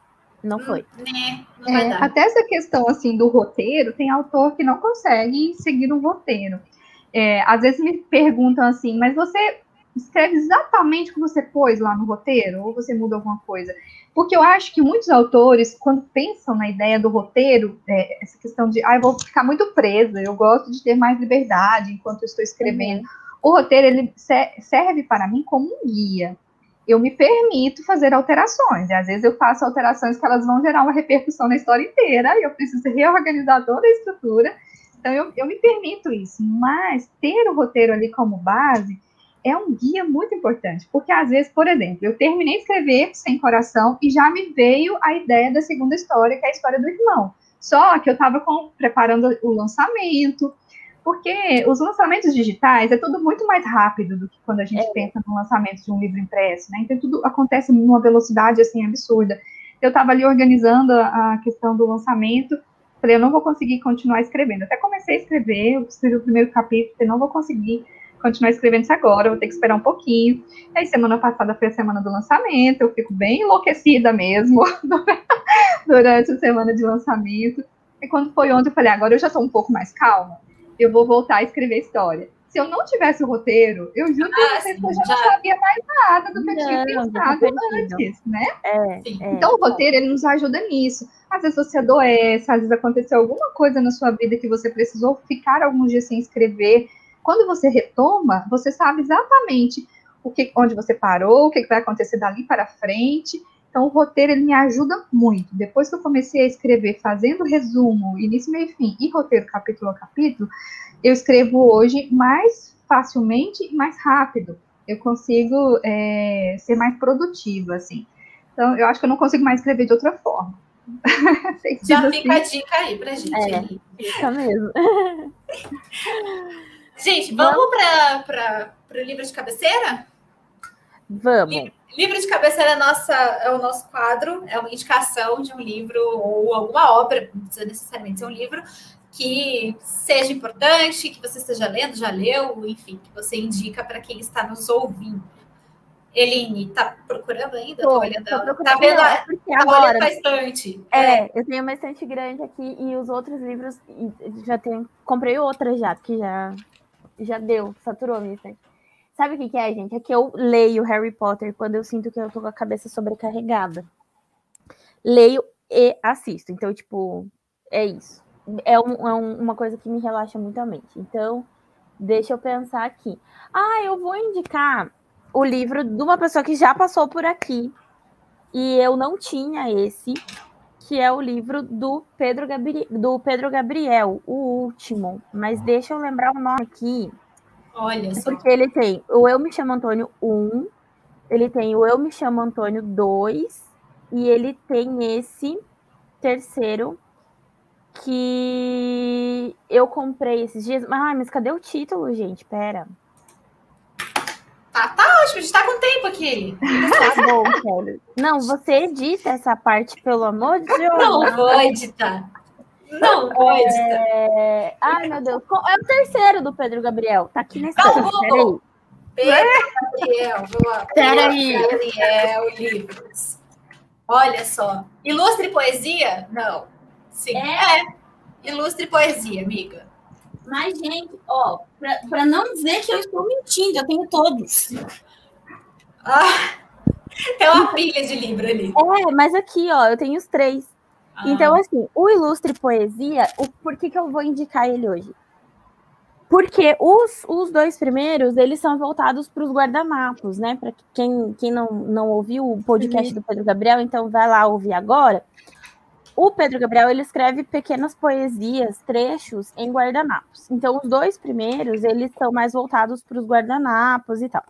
não foi. Né, não é, até essa questão assim do roteiro, tem autor que não consegue seguir um roteiro. É, às vezes me perguntam assim, mas você escreve exatamente o que você pôs lá no roteiro, ou você muda alguma coisa? Porque eu acho que muitos autores, quando pensam na ideia do roteiro, é, essa questão de, ah, eu vou ficar muito presa, eu gosto de ter mais liberdade enquanto eu estou escrevendo. Uhum. O roteiro, ele serve para mim como um guia. Eu me permito fazer alterações. E às vezes eu faço alterações que elas vão gerar uma repercussão na história inteira, e eu preciso reorganizar toda a estrutura. Então eu, eu me permito isso. Mas ter o roteiro ali como base é um guia muito importante, porque às vezes, por exemplo, eu terminei de escrever Sem Coração e já me veio a ideia da segunda história, que é a história do irmão. Só que eu estava preparando o lançamento, porque os lançamentos digitais é tudo muito mais rápido do que quando a gente é. pensa no lançamento de um livro impresso, né? Então tudo acontece numa velocidade assim absurda. Eu estava ali organizando a questão do lançamento, falei, eu não vou conseguir continuar escrevendo. Até comecei a escrever, eu escrevi o primeiro capítulo, falei, não vou conseguir continuar escrevendo isso agora, vou ter que esperar um pouquinho. E aí, semana passada foi a semana do lançamento, eu fico bem enlouquecida mesmo durante a semana de lançamento. E quando foi ontem, eu falei, agora eu já estou um pouco mais calma eu vou voltar a escrever história. Se eu não tivesse o roteiro, eu juro que ah, vocês eu já, não sabia mais nada do que eu tinha pensado antes, né? É, é, então, o roteiro, ele nos ajuda nisso. Às vezes você adoece, às vezes aconteceu alguma coisa na sua vida que você precisou ficar alguns dias sem escrever. Quando você retoma, você sabe exatamente o que, onde você parou, o que vai acontecer dali para frente. Então, o roteiro ele me ajuda muito. Depois que eu comecei a escrever, fazendo resumo, início, meio e fim, e roteiro capítulo a capítulo, eu escrevo hoje mais facilmente e mais rápido. Eu consigo é, ser mais produtiva, assim. Então, eu acho que eu não consigo mais escrever de outra forma. Já fica assim. a dica aí pra gente. É, fica mesmo. gente, vamos para o livro de cabeceira? Vamos. Livro de cabeceira é, nossa, é o nosso quadro, é uma indicação de um livro ou alguma obra, não precisa necessariamente ser um livro, que seja importante, que você esteja lendo, já leu, enfim, que você indica para quem está nos ouvindo. Eline, tá procurando ainda? Tô, tô olhando. Tô procurando. Tá vendo? Tá agora, bastante. É, é, eu tenho uma estante grande aqui e os outros livros já tenho. Comprei outra já, porque já, já deu, saturou a minha estante. Sabe o que, que é, gente? É que eu leio Harry Potter quando eu sinto que eu tô com a cabeça sobrecarregada. Leio e assisto. Então, tipo, é isso. É, um, é um, uma coisa que me relaxa muito a mente. Então, deixa eu pensar aqui. Ah, eu vou indicar o livro de uma pessoa que já passou por aqui. E eu não tinha esse, que é o livro do Pedro, Gabri... do Pedro Gabriel, o último. Mas deixa eu lembrar o nome aqui. Olha só. Porque ele tem o Eu Me Chamo Antônio 1, ele tem o Eu Me Chamo Antônio 2, e ele tem esse terceiro que eu comprei esses dias. Ai, mas cadê o título, gente? Pera. Tá, tá ótimo, a gente tá com tempo aqui. Tá bom, Kelly. Não, você edita essa parte, pelo amor de Deus. Não vou editar. Não pode. É... Ai, meu Deus. É o terceiro do Pedro Gabriel. Tá aqui nesse Não, Pedro Gabriel. Peraí. Gabriel Livros. Olha só. Ilustre poesia? Não. Sim. É. é. Ilustre poesia, amiga. Mas, gente, ó, para não dizer que eu estou mentindo, eu tenho todos. Ah, tem uma pilha de livro ali. É, mas aqui, ó, eu tenho os três. Então, ah. assim, o Ilustre Poesia, o, por que, que eu vou indicar ele hoje? Porque os, os dois primeiros, eles são voltados para os guardanapos, né? Para quem, quem não, não ouviu o podcast do Pedro Gabriel, então vai lá ouvir agora. O Pedro Gabriel, ele escreve pequenas poesias, trechos em guardanapos. Então, os dois primeiros, eles são mais voltados para os guardanapos e tal.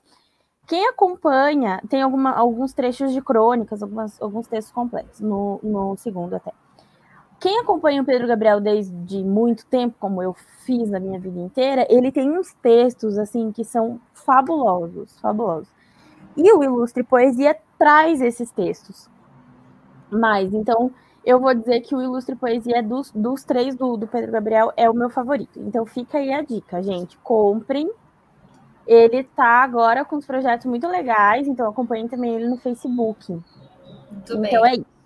Quem acompanha, tem alguma, alguns trechos de crônicas, algumas, alguns textos completos, no, no segundo até. Quem acompanha o Pedro Gabriel desde muito tempo, como eu fiz na minha vida inteira, ele tem uns textos, assim, que são fabulosos, fabulosos. E o Ilustre Poesia traz esses textos. Mas, então, eu vou dizer que o Ilustre Poesia dos, dos três do, do Pedro Gabriel é o meu favorito. Então, fica aí a dica, gente. Comprem, ele tá agora com uns projetos muito legais, então acompanhem também ele no Facebook. Muito então bem. é isso.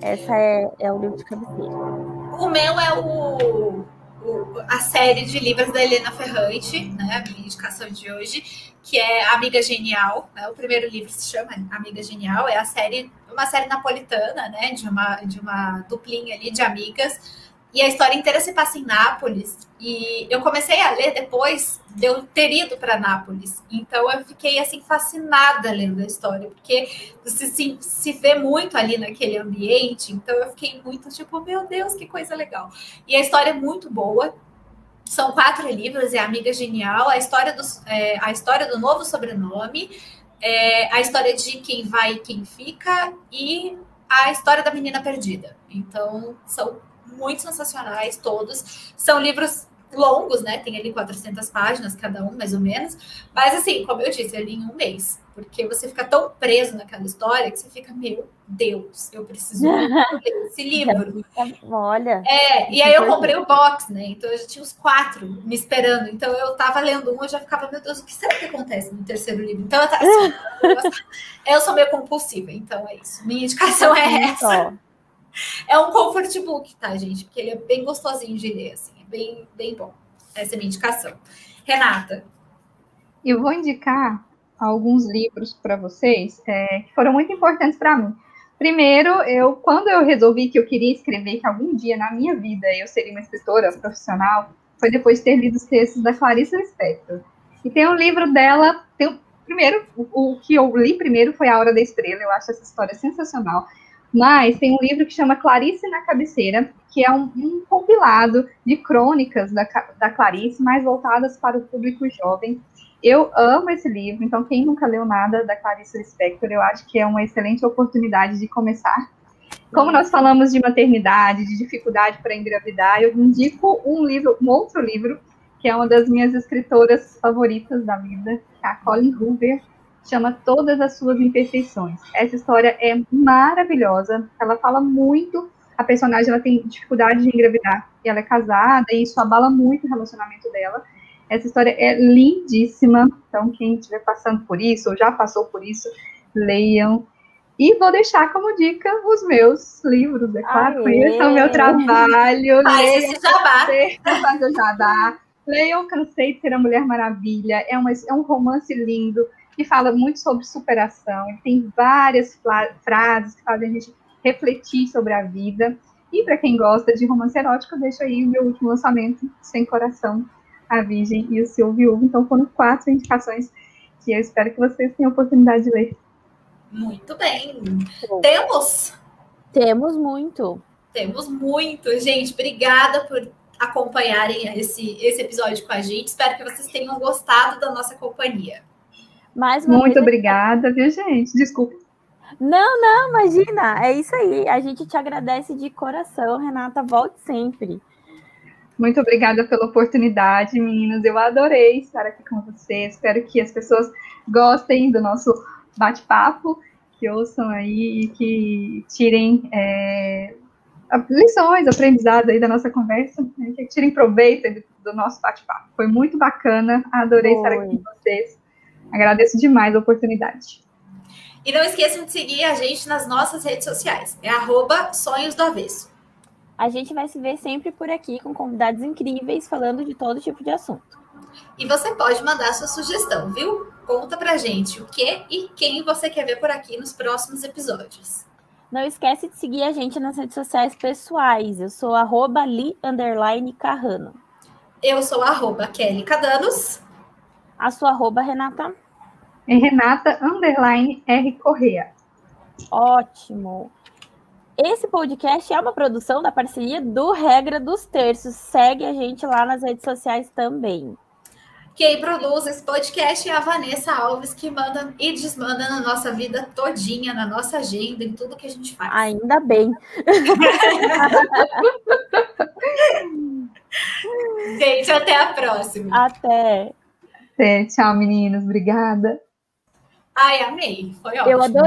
Essa é, é o livro de cabeceira. O meu é o, o, a série de livros da Helena Ferrante, né? A minha indicação de hoje, que é Amiga Genial. Né? O primeiro livro se chama Amiga Genial, é a série, uma série napolitana, né? De uma, de uma duplinha ali de amigas E a história inteira se passa em Nápoles. E eu comecei a ler depois de eu ter ido para Nápoles. Então eu fiquei assim fascinada lendo a história, porque você se, se vê muito ali naquele ambiente. Então eu fiquei muito tipo, meu Deus, que coisa legal. E a história é muito boa. São quatro livros, é Amiga Genial, a história, dos, é, a história do novo sobrenome, é, a história de quem vai e quem fica e a história da menina perdida. Então, são muito sensacionais todos. São livros longos, né? Tem ali 400 páginas cada um, mais ou menos. Mas, assim, como eu disse, eu li em um mês. Porque você fica tão preso naquela história que você fica, meu Deus, eu preciso ler esse livro. Olha. É, e aí eu comprei o box, né? Então eu já tinha os quatro me esperando. Então eu tava lendo um, eu já ficava, meu Deus, o que será que acontece no terceiro livro? Então eu, tava, assim, eu sou meio compulsiva, então é isso. Minha indicação é essa. É um comfort book, tá, gente? Porque ele é bem gostosinho de ler, assim, é bem, bem bom. Essa é a minha indicação. Renata. Eu vou indicar alguns livros para vocês é, que foram muito importantes para mim. Primeiro, eu quando eu resolvi que eu queria escrever que algum dia na minha vida eu seria uma escritora profissional, foi depois de ter lido os textos da Clarice Lispector. E tem um livro dela, tem, primeiro, o, o, que eu li primeiro foi A Hora da Estrela, eu acho essa história sensacional. Mas tem um livro que chama Clarice na Cabeceira, que é um, um compilado de crônicas da, da Clarice, mais voltadas para o público jovem. Eu amo esse livro, então quem nunca leu nada da Clarice Lispector, eu acho que é uma excelente oportunidade de começar. Como nós falamos de maternidade, de dificuldade para engravidar, eu indico um livro, um outro livro, que é uma das minhas escritoras favoritas da vida, a Colin Hoover, chama Todas as Suas Imperfeições. Essa história é maravilhosa, ela fala muito, a personagem ela tem dificuldade de engravidar, e ela é casada, e isso abala muito o relacionamento dela. Essa história é lindíssima, então quem estiver passando por isso, ou já passou por isso, leiam. E vou deixar como dica os meus livros, é claro, conheçam o meu trabalho. Faz esse jabá. Faz o jabá. Leiam Cansei de Ser a Mulher Maravilha, é, uma, é um romance lindo, que fala muito sobre superação, ele tem várias frases que fazem a gente refletir sobre a vida. E para quem gosta de romance erótico, deixo aí o meu último lançamento, Sem Coração, A Virgem e o Seu Viúvo. Então foram quatro indicações que eu espero que vocês tenham a oportunidade de ler. Muito bem. Temos? Temos muito. Temos muito. Gente, obrigada por acompanharem esse, esse episódio com a gente. Espero que vocês tenham gostado da nossa companhia. Mais Muito vez, obrigada, viu, gente? Desculpa. Não, não, imagina. É isso aí. A gente te agradece de coração, Renata. Volte sempre. Muito obrigada pela oportunidade, meninas. Eu adorei estar aqui com vocês. Espero que as pessoas gostem do nosso bate-papo, que ouçam aí e que tirem é, lições, aprendizados aí da nossa conversa, né? que tirem proveito do nosso bate-papo. Foi muito bacana. Adorei estar aqui com vocês. Agradeço demais a oportunidade. E não esqueçam de seguir a gente nas nossas redes sociais. É arroba Sonhos do Avesso. A gente vai se ver sempre por aqui com convidados incríveis falando de todo tipo de assunto. E você pode mandar sua sugestão, viu? Conta pra gente o que e quem você quer ver por aqui nos próximos episódios. Não esquece de seguir a gente nas redes sociais pessoais. Eu sou arroba li, Carrano. Eu sou arroba Kelly Cadanos. A sua arroba, Renata? É Renata, underline, R Correa. Ótimo. Esse podcast é uma produção da parceria do Regra dos Terços. Segue a gente lá nas redes sociais também. Quem produz esse podcast é a Vanessa Alves, que manda e desmanda na nossa vida todinha, na nossa agenda, em tudo que a gente faz. Ainda bem. gente, até a próxima. Até. É, tchau, meninos. Obrigada. Ai, amei. Foi ótimo. Eu adorei.